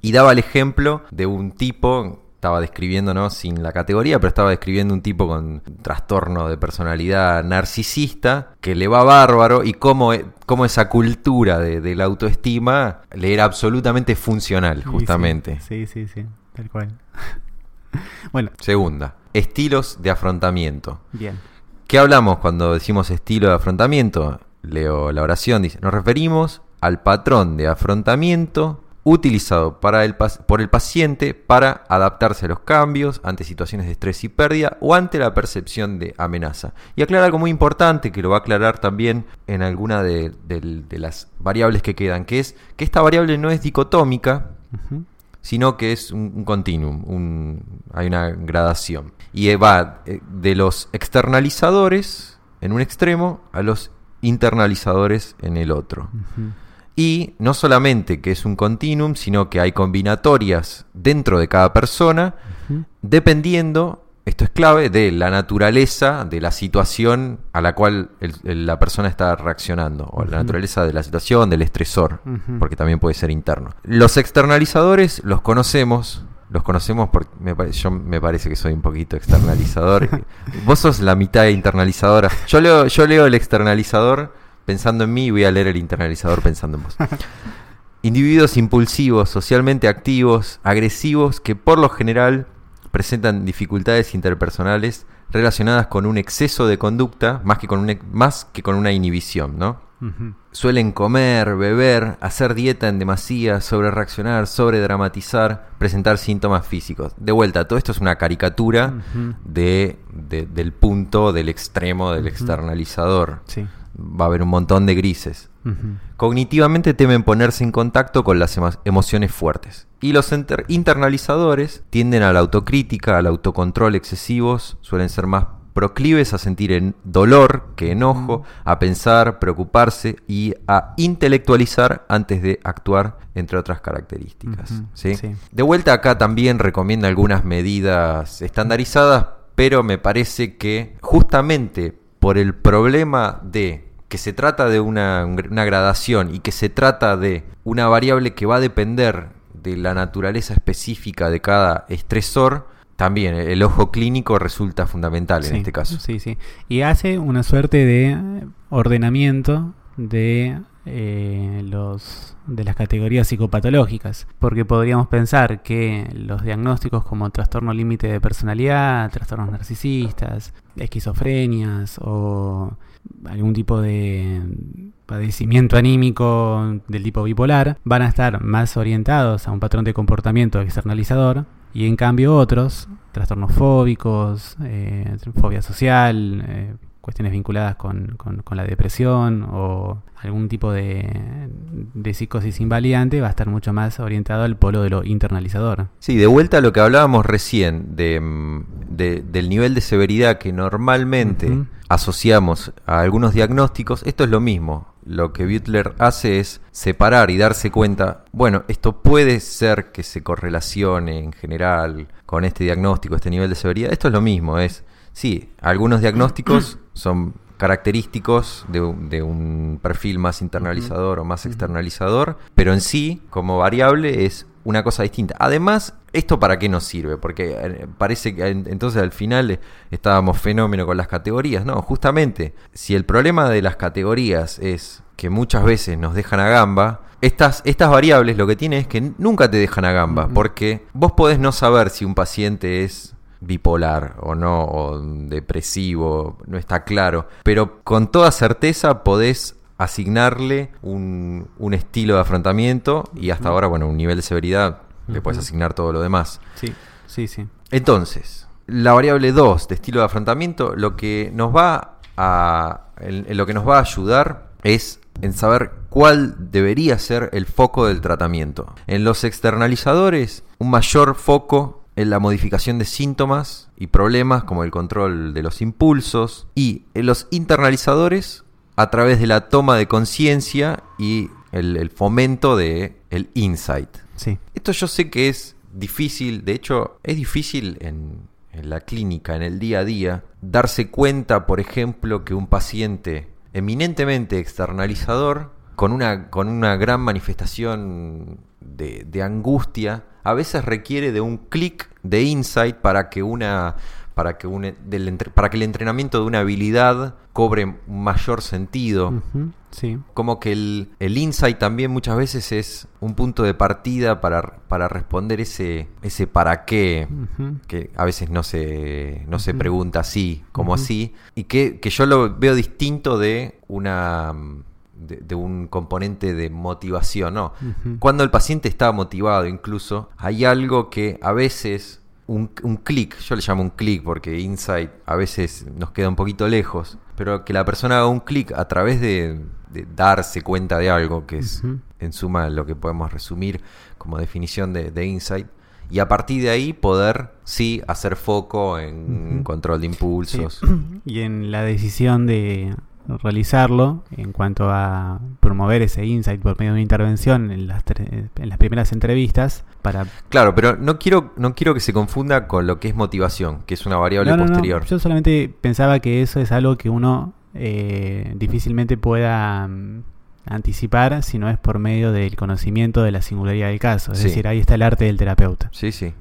y daba el ejemplo de un tipo estaba describiendo, ¿no? Sin la categoría, pero estaba describiendo un tipo con trastorno de personalidad narcisista, que le va bárbaro y cómo, e, cómo esa cultura de, la autoestima le era absolutamente funcional, justamente. Sí, sí, sí, tal cual. Bueno. Segunda, estilos de afrontamiento. Bien. ¿Qué hablamos cuando decimos estilo de afrontamiento? Leo la oración, dice, nos referimos al patrón de afrontamiento utilizado para el, por el paciente para adaptarse a los cambios, ante situaciones de estrés y pérdida o ante la percepción de amenaza. Y aclara algo muy importante que lo va a aclarar también en alguna de, las variables que quedan, que es que esta variable no es dicotómica, sino que es un, continuum, hay una gradación. Y va eh, de los externalizadores en un extremo a los internalizadores en el otro. Y no solamente que es un continuum, sino que hay combinatorias dentro de cada persona, dependiendo, esto es clave, de la naturaleza de la situación a la cual la persona está reaccionando, o la naturaleza de la situación, del estresor, porque también puede ser interno. Los externalizadores los conocemos, los conocemos porque me, yo me parece que soy un poquito externalizador. Vos sos la mitad internalizadora. Yo leo, yo leo el externalizador pensando en mí y voy a leer el internalizador pensando en vos. Individuos impulsivos, socialmente activos, agresivos, que por lo general presentan dificultades interpersonales relacionadas con un exceso de conducta más que con, un, más que con una inhibición, ¿no? Suelen comer, beber, hacer dieta en demasía, sobre reaccionar, sobre dramatizar, presentar síntomas físicos. De vuelta, todo esto es una caricatura de, del punto, del extremo del externalizador. Sí va a haber un montón de grises. Cognitivamente temen ponerse en contacto con las emociones fuertes. Y los internalizadores tienden a la autocrítica, al autocontrol excesivos, suelen ser más proclives a sentir en dolor que enojo, a pensar, preocuparse y a intelectualizar antes de actuar, entre otras características. De vuelta acá también recomienda algunas medidas estandarizadas, pero me parece que justamente por el problema de que se trata de una, gradación y que se trata de una variable que va a depender de la naturaleza específica de cada estresor, también el ojo clínico resulta fundamental en este caso. Sí, sí. Y hace una suerte de ordenamiento de eh, los de las categorías psicopatológicas, porque podríamos pensar que los diagnósticos como trastorno límite de personalidad, trastornos narcisistas, esquizofrenias o algún tipo de padecimiento anímico del tipo bipolar van a estar más orientados a un patrón de comportamiento externalizador Y en cambio otros, trastornos fóbicos, eh, fobia social, eh, cuestiones vinculadas con, con, la depresión o algún tipo de, de, psicosis invalidante va a estar mucho más orientado al polo de lo internalizador. Sí, de vuelta a lo que hablábamos recién, de, mm, del nivel de severidad que normalmente asociamos a algunos diagnósticos, esto es lo mismo. Lo que Butler hace es separar y darse cuenta, bueno, esto puede ser que se correlacione en general con este diagnóstico, este nivel de severidad. Esto es lo mismo, es Sí, algunos diagnósticos son característicos de, un perfil más internalizador o más externalizador, pero en sí, como variable, es una cosa distinta. Además, ¿esto para qué nos sirve? Porque eh, parece que entonces al final estábamos fenómeno con las categorías. No, justamente, si el problema de las categorías es que muchas veces nos dejan a gamba, estas, estas variables lo que tiene es que nunca te dejan a gamba, porque vos podés no saber si un paciente es bipolar o no, o depresivo, no está claro. Pero con toda certeza podés asignarle un, un estilo de afrontamiento y hasta ahora, bueno, un nivel de severidad, le puedes asignar todo lo demás. Sí, sí, sí. Entonces, la variable 2 de estilo de afrontamiento, lo que nos va a. lo que nos va a ayudar es en saber cuál debería ser el foco del tratamiento. En los externalizadores, un mayor foco en la modificación de síntomas y problemas como el control de los impulsos y en los internalizadores a través de la toma de conciencia y el, fomento de el insight. Sí. Esto yo sé que es difícil, de hecho es difícil en, en la clínica, en el día a día, darse cuenta, por ejemplo, que un paciente eminentemente externalizador, con una, con una gran manifestación de, de angustia, a veces requiere de un clic de insight para que una para que, un, del, para que el entrenamiento de una habilidad cobre mayor sentido. sí. Como que el, el, insight también muchas veces es un punto de partida para, para responder ese, ese para qué, que a veces no se, no se pregunta así, como así, y que, que yo lo veo distinto de una de, un componente de motivación, ¿no? Cuando el paciente está motivado incluso, hay algo que a veces un, clic, yo le llamo un clic porque insight a veces nos queda un poquito lejos, pero que la persona haga un clic a través de, darse cuenta de algo, que es en suma lo que podemos resumir como definición de, insight, y a partir de ahí poder sí hacer foco en control de impulsos. Y en la decisión de realizarlo en cuanto a promover ese insight por medio de una intervención en las, en las primeras entrevistas para claro pero no quiero no quiero que se confunda con lo que es motivación que es una variable posterior. Yo solamente pensaba que eso es algo que uno eh, difícilmente pueda mm, anticipar si no es por medio del conocimiento de la singularidad del caso. Es decir ahí está el arte del terapeuta. Sí sí.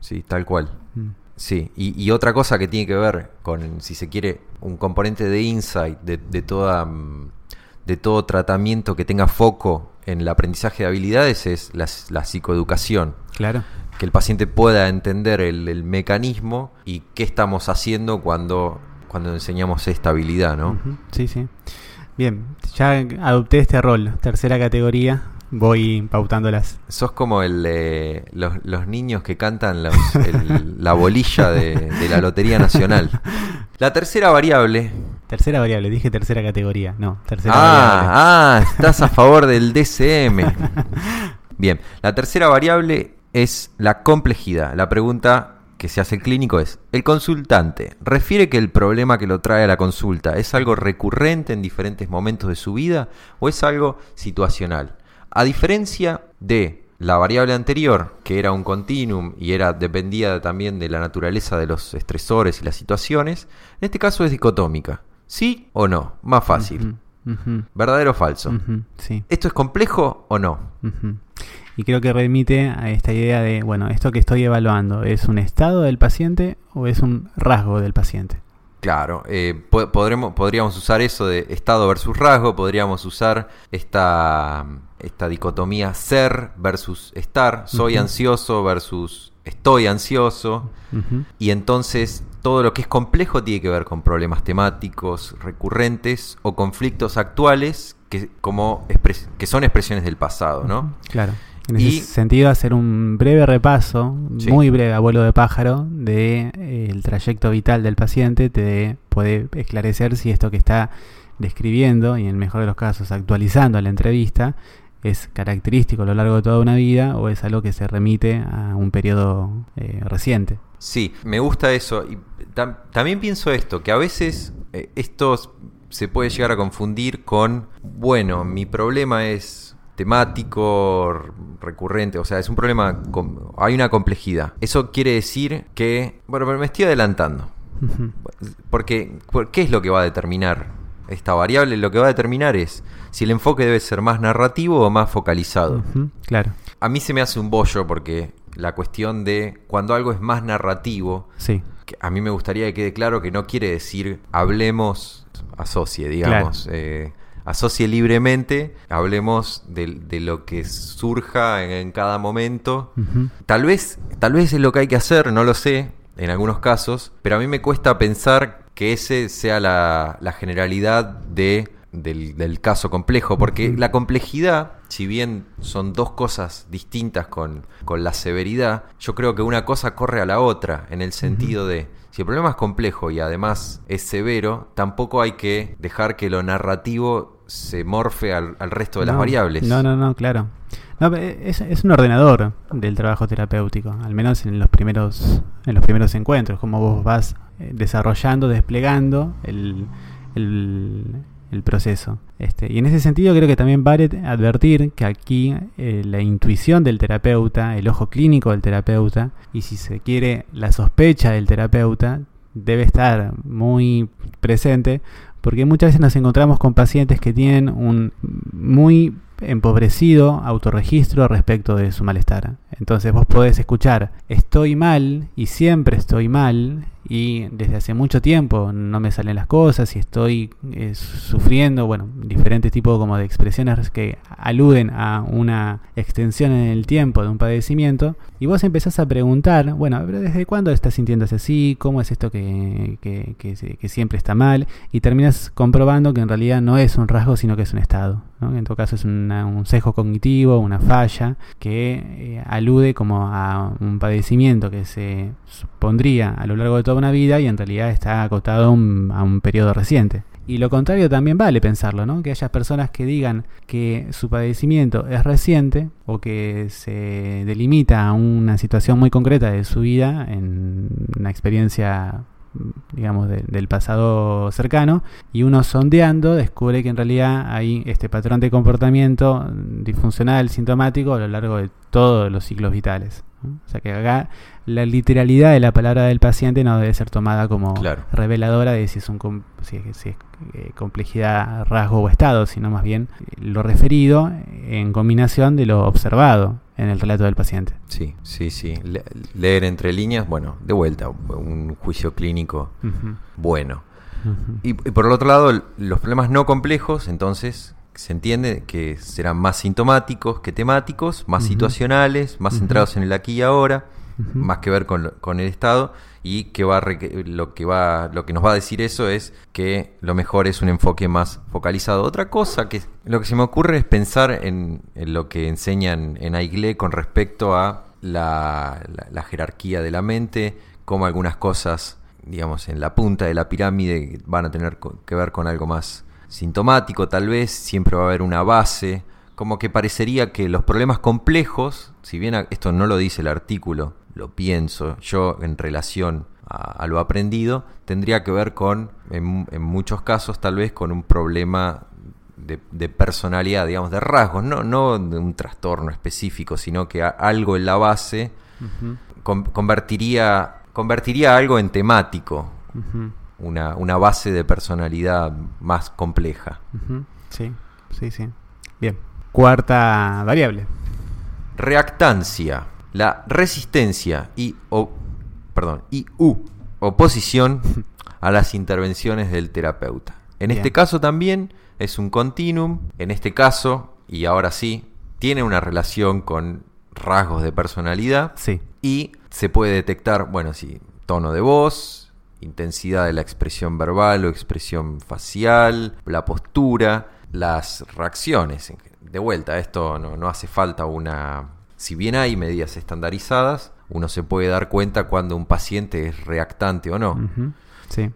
Sí tal cual. Mm. Sí, y, otra cosa que tiene que ver con, si se quiere, un componente de insight de, de, toda, mm, de todo tratamiento que tenga foco en el aprendizaje de habilidades es la, psicoeducación. Claro. Que el paciente pueda entender el, mecanismo y qué estamos haciendo cuando, cuando enseñamos esta habilidad, ¿no? Sí, sí. Bien, ya adopté este rol, tercera categoría, voy pautándolas. Sos como el los, niños que cantan la bolilla de, la Lotería Nacional. La tercera variable. Tercera variable, dije tercera categoría. No, tercera ah, variable. Ah, estás a favor del DCM. Bien, la tercera variable es la complejidad. La pregunta que se hace el clínico es, ¿el consultante refiere que el problema que lo trae a la consulta es algo recurrente en diferentes momentos de su vida o es algo situacional? A diferencia de la variable anterior, que era un continuum y era dependía también de la naturaleza de los estresores y las situaciones, en este caso es dicotómica. ¿Sí o no? Más fácil. ¿Verdadero o falso? sí. ¿Esto es complejo o no? Y creo que remite a esta idea de, bueno, esto que estoy evaluando, ¿es un estado del paciente o es un rasgo del paciente? Claro, eh, podremos, podríamos usar eso de estado versus rasgo, podríamos usar esta esta dicotomía ser versus estar, soy ansioso versus estoy ansioso, y entonces todo lo que es complejo tiene que ver con problemas temáticos recurrentes o conflictos actuales que, como que son expresiones del pasado, ¿no? Claro. En Y- ese sentido, hacer un breve repaso, Sí. muy breve, abuelo de pájaro, de eh, el trayecto vital del paciente te puede esclarecer si esto que está describiendo y en el mejor de los casos actualizando la entrevista es característico a lo largo de toda una vida o es algo que se remite a un periodo eh, reciente. Sí, me gusta eso. Y tam- también pienso esto, que a veces eh, esto s- se puede llegar a confundir con, bueno, mi problema es temático, recurrente, o sea, es un problema, hay una complejidad. Eso quiere decir que, bueno, pero me estoy adelantando. Porque, por- ¿qué es lo que va a determinar esta variable? Lo que va a determinar es si el enfoque debe ser más narrativo o más focalizado. Claro, A mí se me hace un bollo porque la cuestión de cuando algo es más narrativo, sí. que a mí me gustaría que quede claro que no quiere decir hablemos, asocie, digamos, eh, asocie libremente, hablemos de, de lo que surja en, en cada momento. Tal vez, tal vez es lo que hay que hacer, no lo sé, en algunos casos, pero a mí me cuesta pensar que ese sea la, la generalidad de, del, del caso complejo, porque la complejidad, si bien son dos cosas distintas con, con la severidad, yo creo que una cosa corre a la otra, en el sentido de, si el problema es complejo y además es severo, tampoco hay que dejar que lo narrativo se morfe al, al resto de las variables. No, no, no, claro. No, pe- es, es un ordenador del trabajo terapéutico, al menos en los primeros, en los primeros encuentros, como vos vas eh, desarrollando, desplegando el, el, el proceso. Este, y en ese sentido creo que también vale advertir que aquí eh, la intuición del terapeuta, el ojo clínico del terapeuta, y si se quiere la sospecha del terapeuta, debe estar muy presente porque muchas veces nos encontramos con pacientes que tienen un muy empobrecido autorregistro respecto de su malestar. Entonces vos podés escuchar, estoy mal y siempre estoy mal y desde hace mucho tiempo no me salen las cosas y estoy eh, sufriendo, bueno, diferentes tipos como de expresiones que aluden a una extensión en el tiempo de un padecimiento y vos empezás a preguntar, bueno, pero ¿desde cuándo estás sintiéndose así? ¿Cómo es esto que, que, que que siempre está mal? Y terminas comprobando que en realidad no es un rasgo, sino que es un estado. En todo caso es un sesgo cognitivo, una falla que eh, alude como a un padecimiento que se supondría a lo largo de toda una vida y en realidad está acotado a un, a un periodo reciente. Y lo contrario también vale pensarlo, ¿no? Que haya personas que digan que su padecimiento es reciente o que se delimita a una situación muy concreta de su vida en una experiencia digamos, de- del pasado cercano, y uno sondeando descubre que en realidad hay este patrón de comportamiento disfuncional, sintomático a lo largo de todos los ciclos vitales. ¿No? O sea que acá la literalidad de la palabra del paciente no debe ser tomada como Claro. reveladora de si es, un, si es, si es, eh, complejidad, rasgo o estado, sino más bien eh, lo referido en combinación de lo observado en el relato del paciente. Sí, sí, sí. Le- leer entre líneas, bueno, de vuelta, un juicio clínico bueno. Y, y por el otro lado, los problemas no complejos, entonces se entiende que serán más sintomáticos que temáticos, más situacionales, más centrados en el aquí y ahora, más que ver con, con el estado y que va lo que va lo que nos va a decir eso es que lo mejor es un enfoque más focalizado. Otra cosa que lo que se me ocurre es pensar en, en lo que enseñan en Aigle con respecto a la, la- la jerarquía de la mente, como algunas cosas, digamos, en la punta de la pirámide van a tener que ver con algo más sintomático, tal vez, siempre va a haber una base, como que parecería que los problemas complejos, si bien esto no lo dice el artículo, lo pienso yo en relación a, a lo aprendido, tendría que ver con, en, en muchos casos tal vez, con un problema de, de personalidad, digamos, de rasgos, no, no de un trastorno específico, sino que a- algo en la base con- convertiría, convertiría algo en temático, una, una base de personalidad más compleja. Sí, sí, sí. Bien. Cuarta variable. Reactancia, la resistencia y, o, perdón, y u, oposición a las intervenciones del terapeuta. En Bien. este caso también es un continuum, en este caso, y ahora sí, tiene una relación con rasgos de personalidad Sí. y se puede detectar, bueno, sí, tono de voz, intensidad de la expresión verbal o expresión facial, la postura, las reacciones. De vuelta, esto no, hace falta una, si bien hay medidas estandarizadas, uno se puede dar cuenta cuando un paciente es reactante o no. Sí.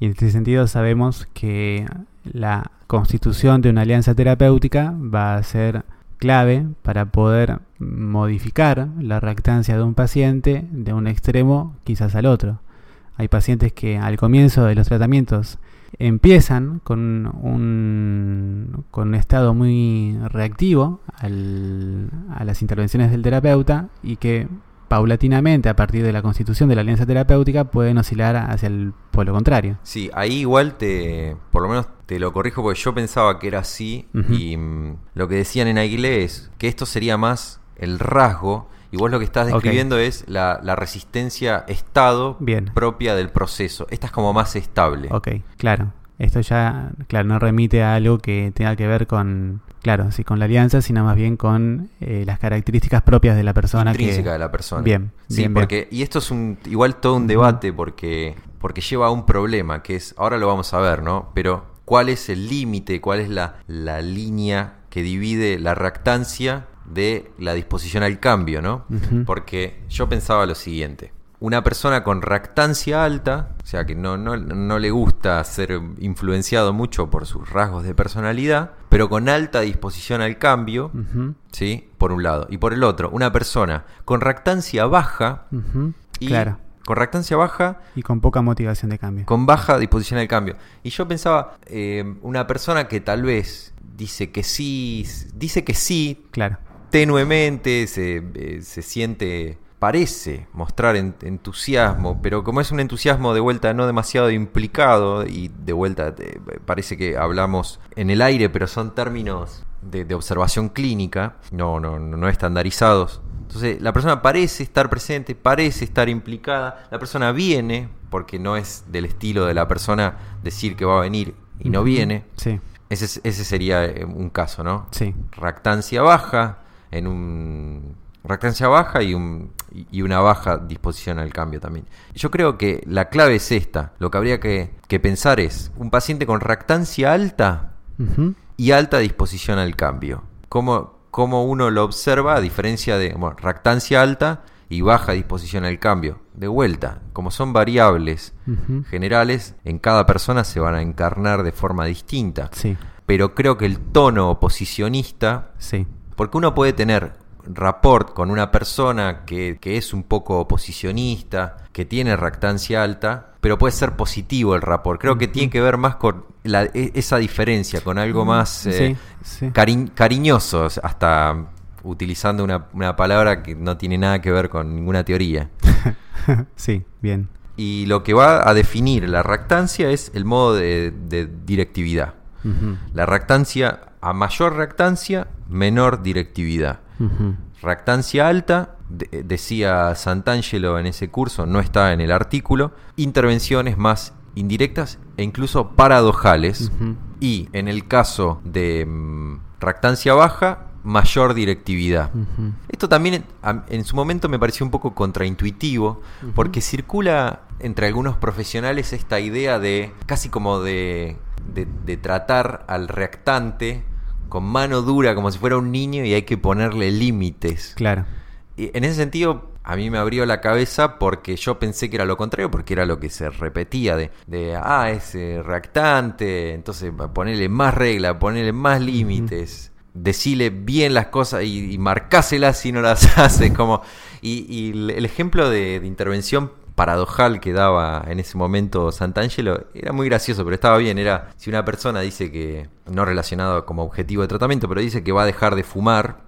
Y en este sentido sabemos que la constitución de una alianza terapéutica va a ser clave para poder modificar la reactancia de un paciente de un extremo quizás al otro. Hay pacientes que al comienzo de los tratamientos empiezan con un, con un estado muy reactivo al- a las intervenciones del terapeuta y que paulatinamente a partir de la constitución de la alianza terapéutica pueden oscilar hacia el polo contrario. Sí, ahí igual te, por lo menos te lo corrijo porque yo pensaba que era así y mm, lo que decían en Aguilé es que esto sería más el rasgo y vos lo que estás describiendo es la, la resistencia estado Bien. propia del proceso. Esta es como más estable. Ok, claro. Esto ya, claro, no remite a algo que tenga que ver con, claro, sí, con la alianza, sino más bien con eh, las características propias de la persona. intrínseca que... de la persona. Bien, Sí, bien, bien. porque y esto es un igual todo un debate porque porque lleva a un problema que es ahora lo vamos a ver, ¿no? Pero ¿cuál es el límite, cuál es la, la línea que divide la reactancia de la disposición al cambio, ¿no? Porque yo pensaba lo siguiente. Una persona con reactancia alta, o sea que no, no, no le gusta ser influenciado mucho por sus rasgos de personalidad, pero con alta disposición al cambio, ¿sí? Por un lado. Y por el otro, una persona con reactancia baja y Claro. con reactancia baja, Y con poca motivación de cambio. con baja disposición al cambio. Y yo pensaba, eh, una persona que tal vez dice que sí, dice que sí, Claro. Tenuemente, se, eh, se siente, parece mostrar en- entusiasmo, pero como es un entusiasmo de vuelta no demasiado implicado y de vuelta eh, parece que hablamos en el aire, pero son términos de, de observación clínica, no, no, no estandarizados. Entonces la persona parece estar presente, parece estar implicada, la persona viene, porque no es del estilo de la persona decir que va a venir y no viene. Sí, Ese, es- ese sería eh, un caso, ¿no? sí. Reactancia baja, en un. Reactancia baja y, un, y una baja disposición al cambio también. Yo creo que la clave es esta. Lo que habría que, que pensar es un paciente con reactancia alta y alta disposición al cambio. ¿Cómo, cómo uno lo observa a diferencia de bueno, reactancia alta y baja disposición al cambio? De vuelta, como son variables generales, en cada persona se van a encarnar de forma distinta. Sí, Pero creo que el tono oposicionista, sí. Porque uno puede tener rapport con una persona que, que es un poco oposicionista, que tiene reactancia alta, pero puede ser positivo el rapport. Creo que tiene que ver más con la- e- esa diferencia, con algo más eh, Sí, sí. cari- cariñoso, hasta utilizando una, una palabra que no tiene nada que ver con ninguna teoría. sí, bien. Y lo que va a definir la reactancia es el modo de, de directividad. La reactancia, a mayor reactancia, menor directividad. Reactancia alta, de- decía Santangelo en ese curso, no está en el artículo, intervenciones más indirectas e incluso paradojales. Y en el caso de mm, reactancia baja, mayor directividad. Esto también en su momento me pareció un poco contraintuitivo, porque circula entre algunos profesionales esta idea de casi como de, de- de tratar al reactante con mano dura como si fuera un niño y hay que ponerle límites. Claro. Y en ese sentido, a mí me abrió la cabeza porque yo pensé que era lo contrario, porque era lo que se repetía de, de ah, es eh, reactante, entonces ponerle más regla, ponerle más límites, decirle bien las cosas y, y marcáselas si no las hace. Como, y, el ejemplo de, de intervención paradojal que daba en ese momento Santangelo era muy gracioso, pero estaba bien. Era si una persona dice que, no relacionado como objetivo de tratamiento, pero dice que va a dejar de fumar.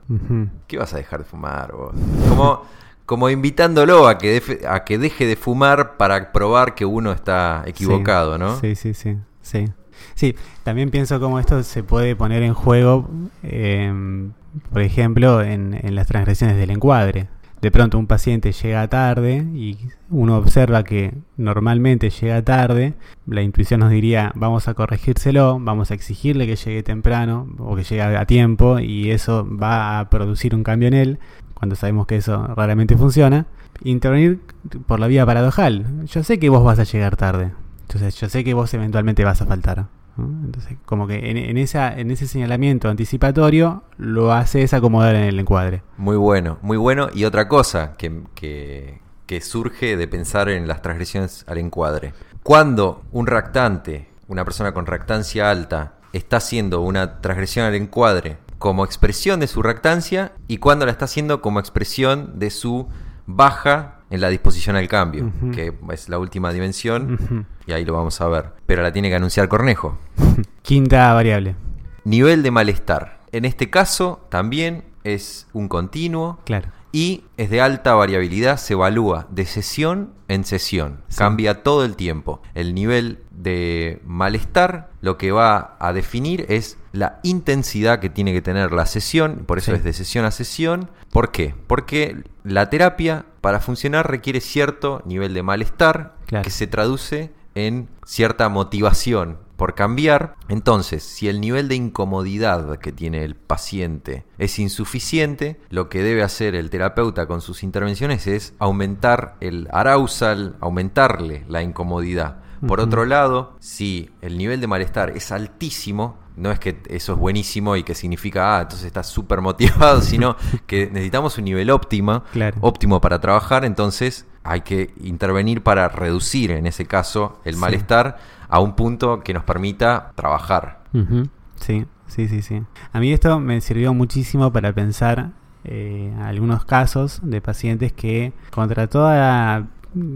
¿Qué vas a dejar de fumar vos? Como, como invitándolo a que, defe- a que deje de fumar para probar que uno está equivocado, Sí, ¿no? Sí, sí, sí, sí. Sí, también pienso cómo esto se puede poner en juego, em, por ejemplo, en, en las transgresiones del encuadre. De pronto un paciente llega tarde y uno observa que normalmente llega tarde, la intuición nos diría vamos a corregírselo, vamos a exigirle que llegue temprano o que llegue a tiempo y eso va a producir un cambio en él, cuando sabemos que eso raramente funciona. Intervenir por la vía paradojal. Yo sé que vos vas a llegar tarde. Entonces yo sé que vos eventualmente vas a faltar. Entonces, como que en, ese señalamiento anticipatorio lo haces acomodar en el encuadre. Muy bueno, muy bueno. Y otra cosa que, surge de pensar en las transgresiones al encuadre. Cuando un reactante, una persona con reactancia alta, está haciendo una transgresión al encuadre como expresión de su reactancia y cuando la está haciendo como expresión de su baja en la disposición al cambio, que es la última dimensión, y ahí lo vamos a ver. Pero la tiene que anunciar Cornejo. Quinta variable. Nivel de malestar. En este caso también es un continuo. Claro y es de alta variabilidad, se evalúa de sesión en sesión, cambia todo el tiempo. El nivel de malestar lo que va a definir es la intensidad que tiene que tener la sesión, por eso es de sesión a sesión. ¿Por qué? Porque la terapia para funcionar requiere cierto nivel de malestar que se traduce en cierta motivación por cambiar. Entonces, si el nivel de incomodidad que tiene el paciente es insuficiente, lo que debe hacer el terapeuta con sus intervenciones es aumentar el arousal, aumentarle la incomodidad. Por otro lado, si el nivel de malestar es altísimo, no es que eso es buenísimo y que significa, ah, entonces estás súper motivado, sino que necesitamos un nivel óptimo, óptimo para trabajar, entonces hay que intervenir para reducir, en ese caso, el malestar a un punto que nos permita trabajar. Sí, sí, sí, sí. A mí esto me sirvió muchísimo para pensar eh, algunos casos de pacientes que contra toda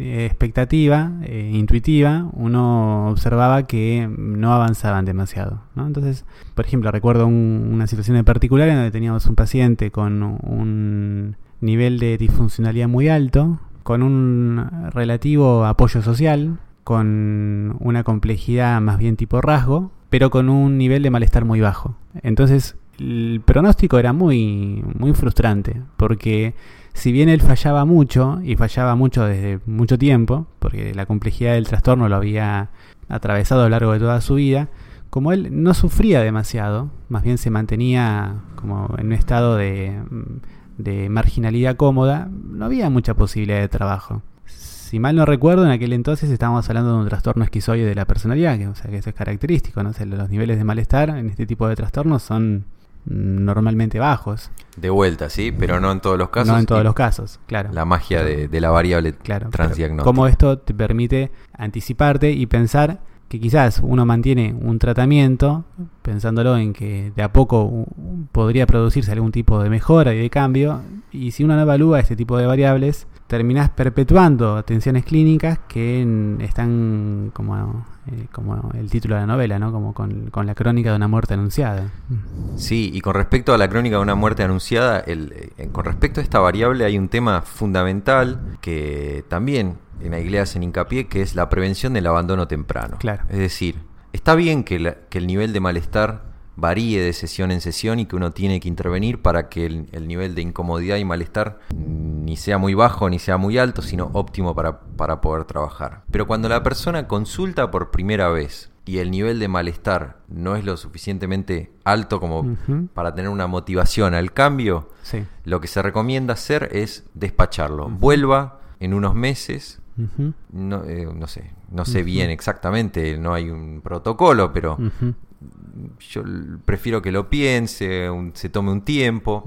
expectativa eh, intuitiva, uno observaba que no avanzaban demasiado. Entonces, por ejemplo, recuerdo una situación en particular en donde teníamos un paciente con un nivel de disfuncionalidad muy alto, con un relativo apoyo social, con una complejidad más bien tipo rasgo, pero con un nivel de malestar muy bajo. Entonces, el pronóstico era muy, muy frustrante, porque si bien él fallaba mucho, y fallaba mucho desde mucho tiempo, porque la complejidad del trastorno lo había atravesado a lo largo de toda su vida, como él no sufría demasiado, más bien se mantenía como en un estado de, de marginalidad cómoda, no había mucha posibilidad de trabajo si mal no recuerdo, en aquel entonces estábamos hablando de un trastorno esquizoide de la personalidad, que, o sea, que eso es característico, ¿no? los niveles de malestar en este tipo de trastornos son normalmente bajos. De vuelta, sí, pero no en todos los casos. No en todos los casos, claro. La magia de, la variable claro, transdiagnóstica. Cómo esto te permite anticiparte y pensar que quizás uno mantiene un tratamiento pensándolo en que de a poco podría producirse algún tipo de mejora y de cambio, y si uno no evalúa este tipo de variables, terminás perpetuando tensiones clínicas que están como, eh, como el título de la novela, ¿no? Como con, la crónica de una muerte anunciada. Sí, y con respecto a la crónica de una muerte anunciada, el, eh, con respecto a esta variable hay un tema fundamental que también en la iglesia hacen hincapié, que es la prevención del abandono temprano. Claro. Es decir, está bien que, que el nivel de malestar varíe de sesión en sesión y que uno tiene que intervenir para que el, nivel de incomodidad y malestar ni sea muy bajo ni sea muy alto, sino óptimo para, para poder trabajar. Pero cuando la persona consulta por primera vez y el nivel de malestar no es lo suficientemente alto como para tener una motivación al cambio, lo que se recomienda hacer es despacharlo. Vuelva en unos meses. no, eh, no, sé, no sé bien exactamente, no hay un protocolo, pero yo prefiero que lo piense, se tome un tiempo.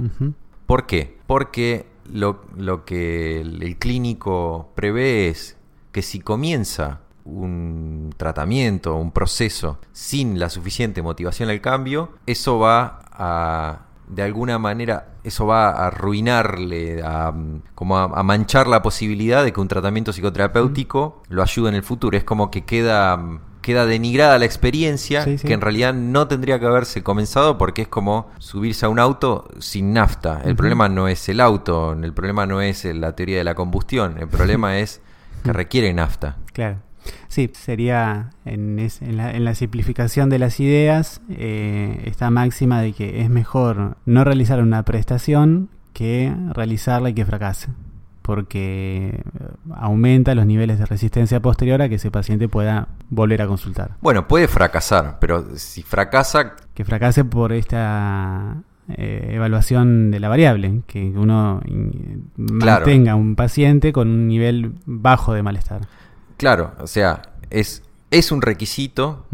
¿Por qué? Porque lo, que el, clínico prevé es que si comienza un tratamiento, un proceso sin la suficiente motivación al cambio, eso va a, de alguna manera, eso va a arruinarle, a, como a, manchar la posibilidad de que un tratamiento psicoterapéutico lo ayude en el futuro. Es como que queda queda denigrada la experiencia, que en realidad no tendría que haberse comenzado porque es como subirse a un auto sin nafta. El problema no es el auto, el problema no es la teoría de la combustión, el problema es que requiere nafta. Claro. Sí, sería en, la, simplificación de las ideas eh, esta máxima de que es mejor no realizar una prestación que realizarla y que fracase porque aumenta los niveles de resistencia posterior a que ese paciente pueda volver a consultar. Bueno, puede fracasar, pero si fracasa... Que fracase por esta eh, evaluación de la variable, que uno mantenga un paciente con un nivel bajo de malestar. Claro, o sea, es es un requisito.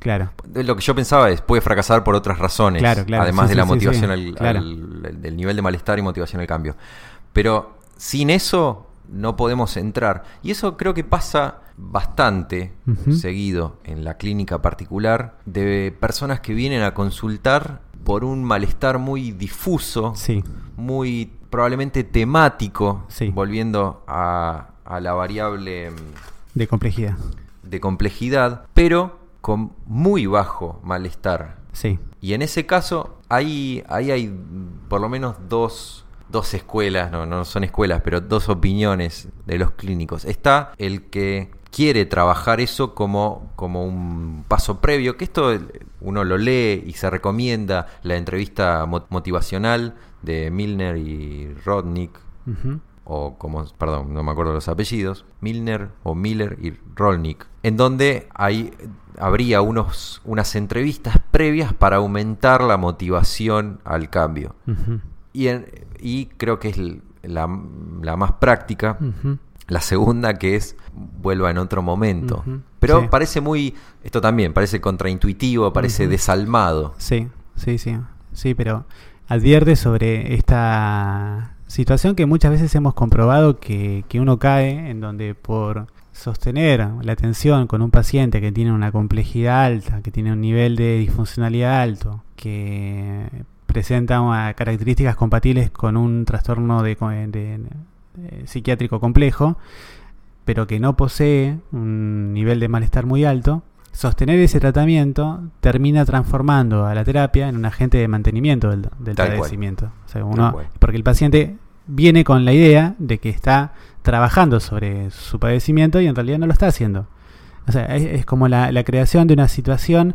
Claro. Lo que yo pensaba es, puede fracasar por otras razones, Claro, claro, además sí, de la sí, motivación sí, al- claro. al- del nivel de malestar y motivación al cambio. Pero sin eso no podemos entrar. Y eso creo que pasa bastante seguido en la clínica particular de personas que vienen a consultar por un malestar muy difuso, Sí. muy probablemente temático, Sí. volviendo a, a la variable mm, De complejidad. de complejidad, pero con muy bajo malestar. Sí. Y en ese caso, ahí, ahí hay mm, por lo menos dos, dos escuelas, no, no son escuelas, pero dos opiniones de los clínicos. Está el que quiere trabajar eso como, como un paso previo, que esto uno lo lee y se recomienda la entrevista mo- motivacional de Milner y Rodnick, o como, perdón, no me acuerdo los apellidos, Milner o Miller y Rolnick, en donde hay, habría unos, unas entrevistas previas para aumentar la motivación al cambio. Ujú. Y, en- y creo que es la, la más práctica. La segunda que es vuelva en otro momento. Pero sí. parece muy, esto también, parece contraintuitivo, parece desalmado. Sí, sí, sí. Sí, pero advierte sobre esta situación que muchas veces hemos comprobado que, que uno cae en donde por sostener la atención con un paciente que tiene una complejidad alta, que tiene un nivel de disfuncionalidad alto, que presenta características compatibles con un trastorno de, co- de- de- psiquiátrico complejo, pero que no posee un nivel de malestar muy alto, sostener ese tratamiento termina transformando a la terapia en un agente de mantenimiento del, padecimiento. O sea, uno- porque el paciente viene con la idea de que está trabajando sobre su padecimiento y en realidad no lo está haciendo. O sea, es, es como la, la creación de una situación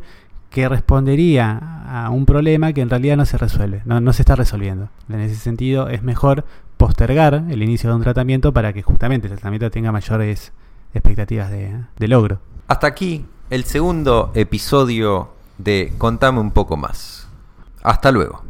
que respondería a un problema que en realidad no se resuelve, no, no se está resolviendo. En ese sentido, es mejor postergar el inicio de un tratamiento para que justamente el tratamiento tenga mayores expectativas de, de logro. Hasta aquí el segundo episodio de Contame un poco más. Hasta luego.